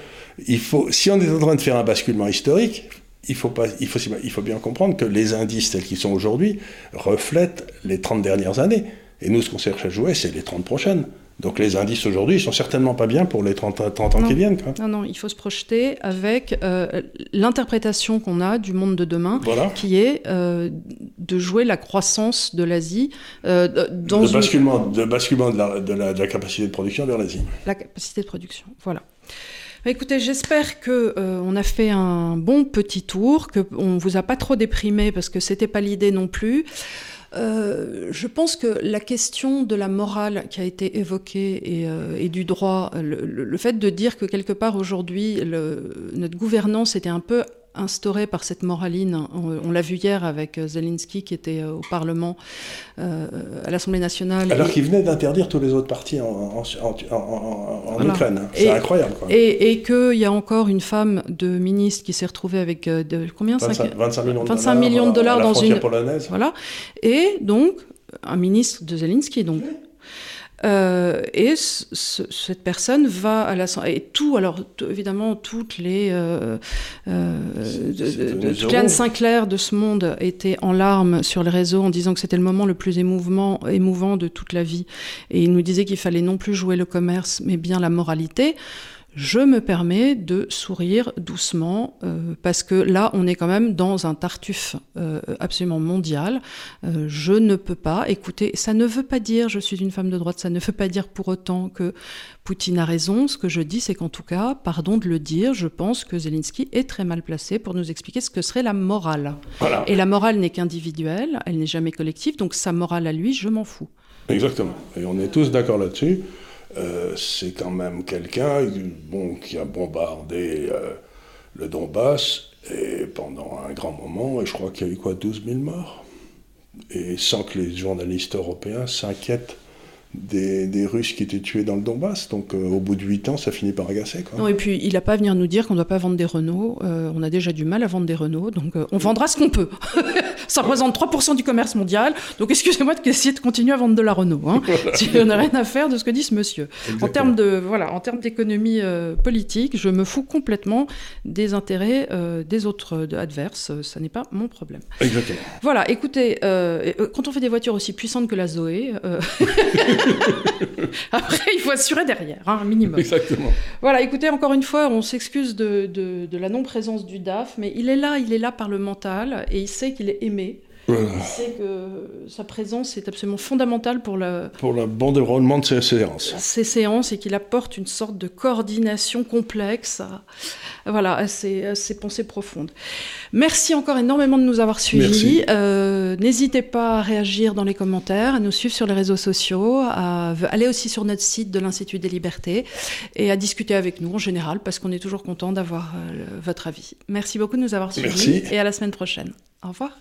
il faut, si on est en train de faire un basculement historique, il faut, pas, il, il faut bien comprendre que les indices tels qu'ils sont aujourd'hui reflètent les 30 dernières années. Et nous, ce qu'on cherche à jouer, c'est les 30 prochaines. Donc les indices aujourd'hui, ils sont certainement pas bien pour les 30, ans qui viennent. Non, non, il faut se projeter avec euh, l'interprétation qu'on a du monde de demain, qui est euh, de jouer la croissance de l'Asie euh, dans de basculement, de, basculement de, la, de, la, capacité de production vers l'Asie. La capacité de production, voilà. Écoutez, j'espère que on a fait un bon petit tour, que on vous a pas trop déprimé parce que c'était pas l'idée non plus. Euh, je pense que la question de la morale qui a été évoquée et, euh, du droit, le, fait de dire que quelque part aujourd'hui notre gouvernance était un peu instauré par cette moraline. On, l'a vu hier avec euh, Zelensky qui était euh, au Parlement, euh, à l'Assemblée nationale. Alors qu'il venait d'interdire tous les autres partis en, Ukraine. C'est incroyable. Et, et qu'il y a encore une femme de ministre qui s'est retrouvée avec de, combien 25, 25 millions de 25 dollars, millions de dollars dans une polonaise. Voilà. Et donc un ministre de Zelensky donc. Euh, et cette personne va à la et tout alors évidemment toutes les euh, euh, toute Sinclair de ce monde était en larmes sur les réseaux en disant que c'était le moment le plus émouvant, émouvant de toute la vie. Et il nous disait qu'il fallait non plus jouer le commerce mais bien la moralité je me permets de sourire doucement euh, parce que là, on est quand même dans un tartuffe euh, absolument mondial. Euh, je ne peux pas écouter. Ça ne veut pas dire, je suis une femme de droite, ça ne veut pas dire pour autant que Poutine a raison. Ce que je dis, c'est qu'en tout cas, pardon de le dire, je pense que Zelensky est très mal placé pour nous expliquer ce que serait la morale. Et la morale n'est qu'individuelle, elle n'est jamais collective, donc sa morale à lui, je m'en fous. Exactement. Et on est tous d'accord là-dessus. Euh, c'est quand même quelqu'un qui a bombardé euh, le Donbass et pendant un grand moment, et je crois qu'il y a eu quoi, 12 000 morts? Et sans que les journalistes européens s'inquiètent des, Russes qui étaient tués dans le Donbass. Donc euh, au bout de 8 ans, ça finit par agacer. Non, et puis il n'a pas à venir nous dire qu'on ne doit pas vendre des Renault. Euh, on a déjà du mal à vendre des Renault, donc euh, on vendra ce qu'on peut. ça représente 3% du commerce mondial, donc excusez-moi d'essayer de continuer à vendre de la Renault. Hein, on n'a rien à faire de ce que dit ce monsieur. En termes de voilà, en termes d'économie politique, je me fous complètement des intérêts des autres adverses. Ça n'est pas mon problème. Exactement. Voilà, écoutez, quand on fait des voitures aussi puissantes que la Zoé. Après, il faut assurer derrière, hein, un minimum. Exactement. Voilà, écoutez, encore une fois, on s'excuse de, de, la non-présence du DAF, mais il est là, il est là par le mental, et il sait qu'il est aimé. Il sait que sa présence est absolument fondamentale pour, le, pour le bon déroulement de ces séances. Ces séances et qu'il apporte une sorte de coordination complexe à, voilà, à ces, pensées profondes. Merci encore énormément de nous avoir suivis. Euh, n'hésitez pas à réagir dans les commentaires, à nous suivre sur les réseaux sociaux, à aller aussi sur notre site de l'Institut des libertés et à discuter avec nous en général parce qu'on est toujours content d'avoir euh, votre avis. Merci beaucoup de nous avoir suivis et à la semaine prochaine. Au revoir.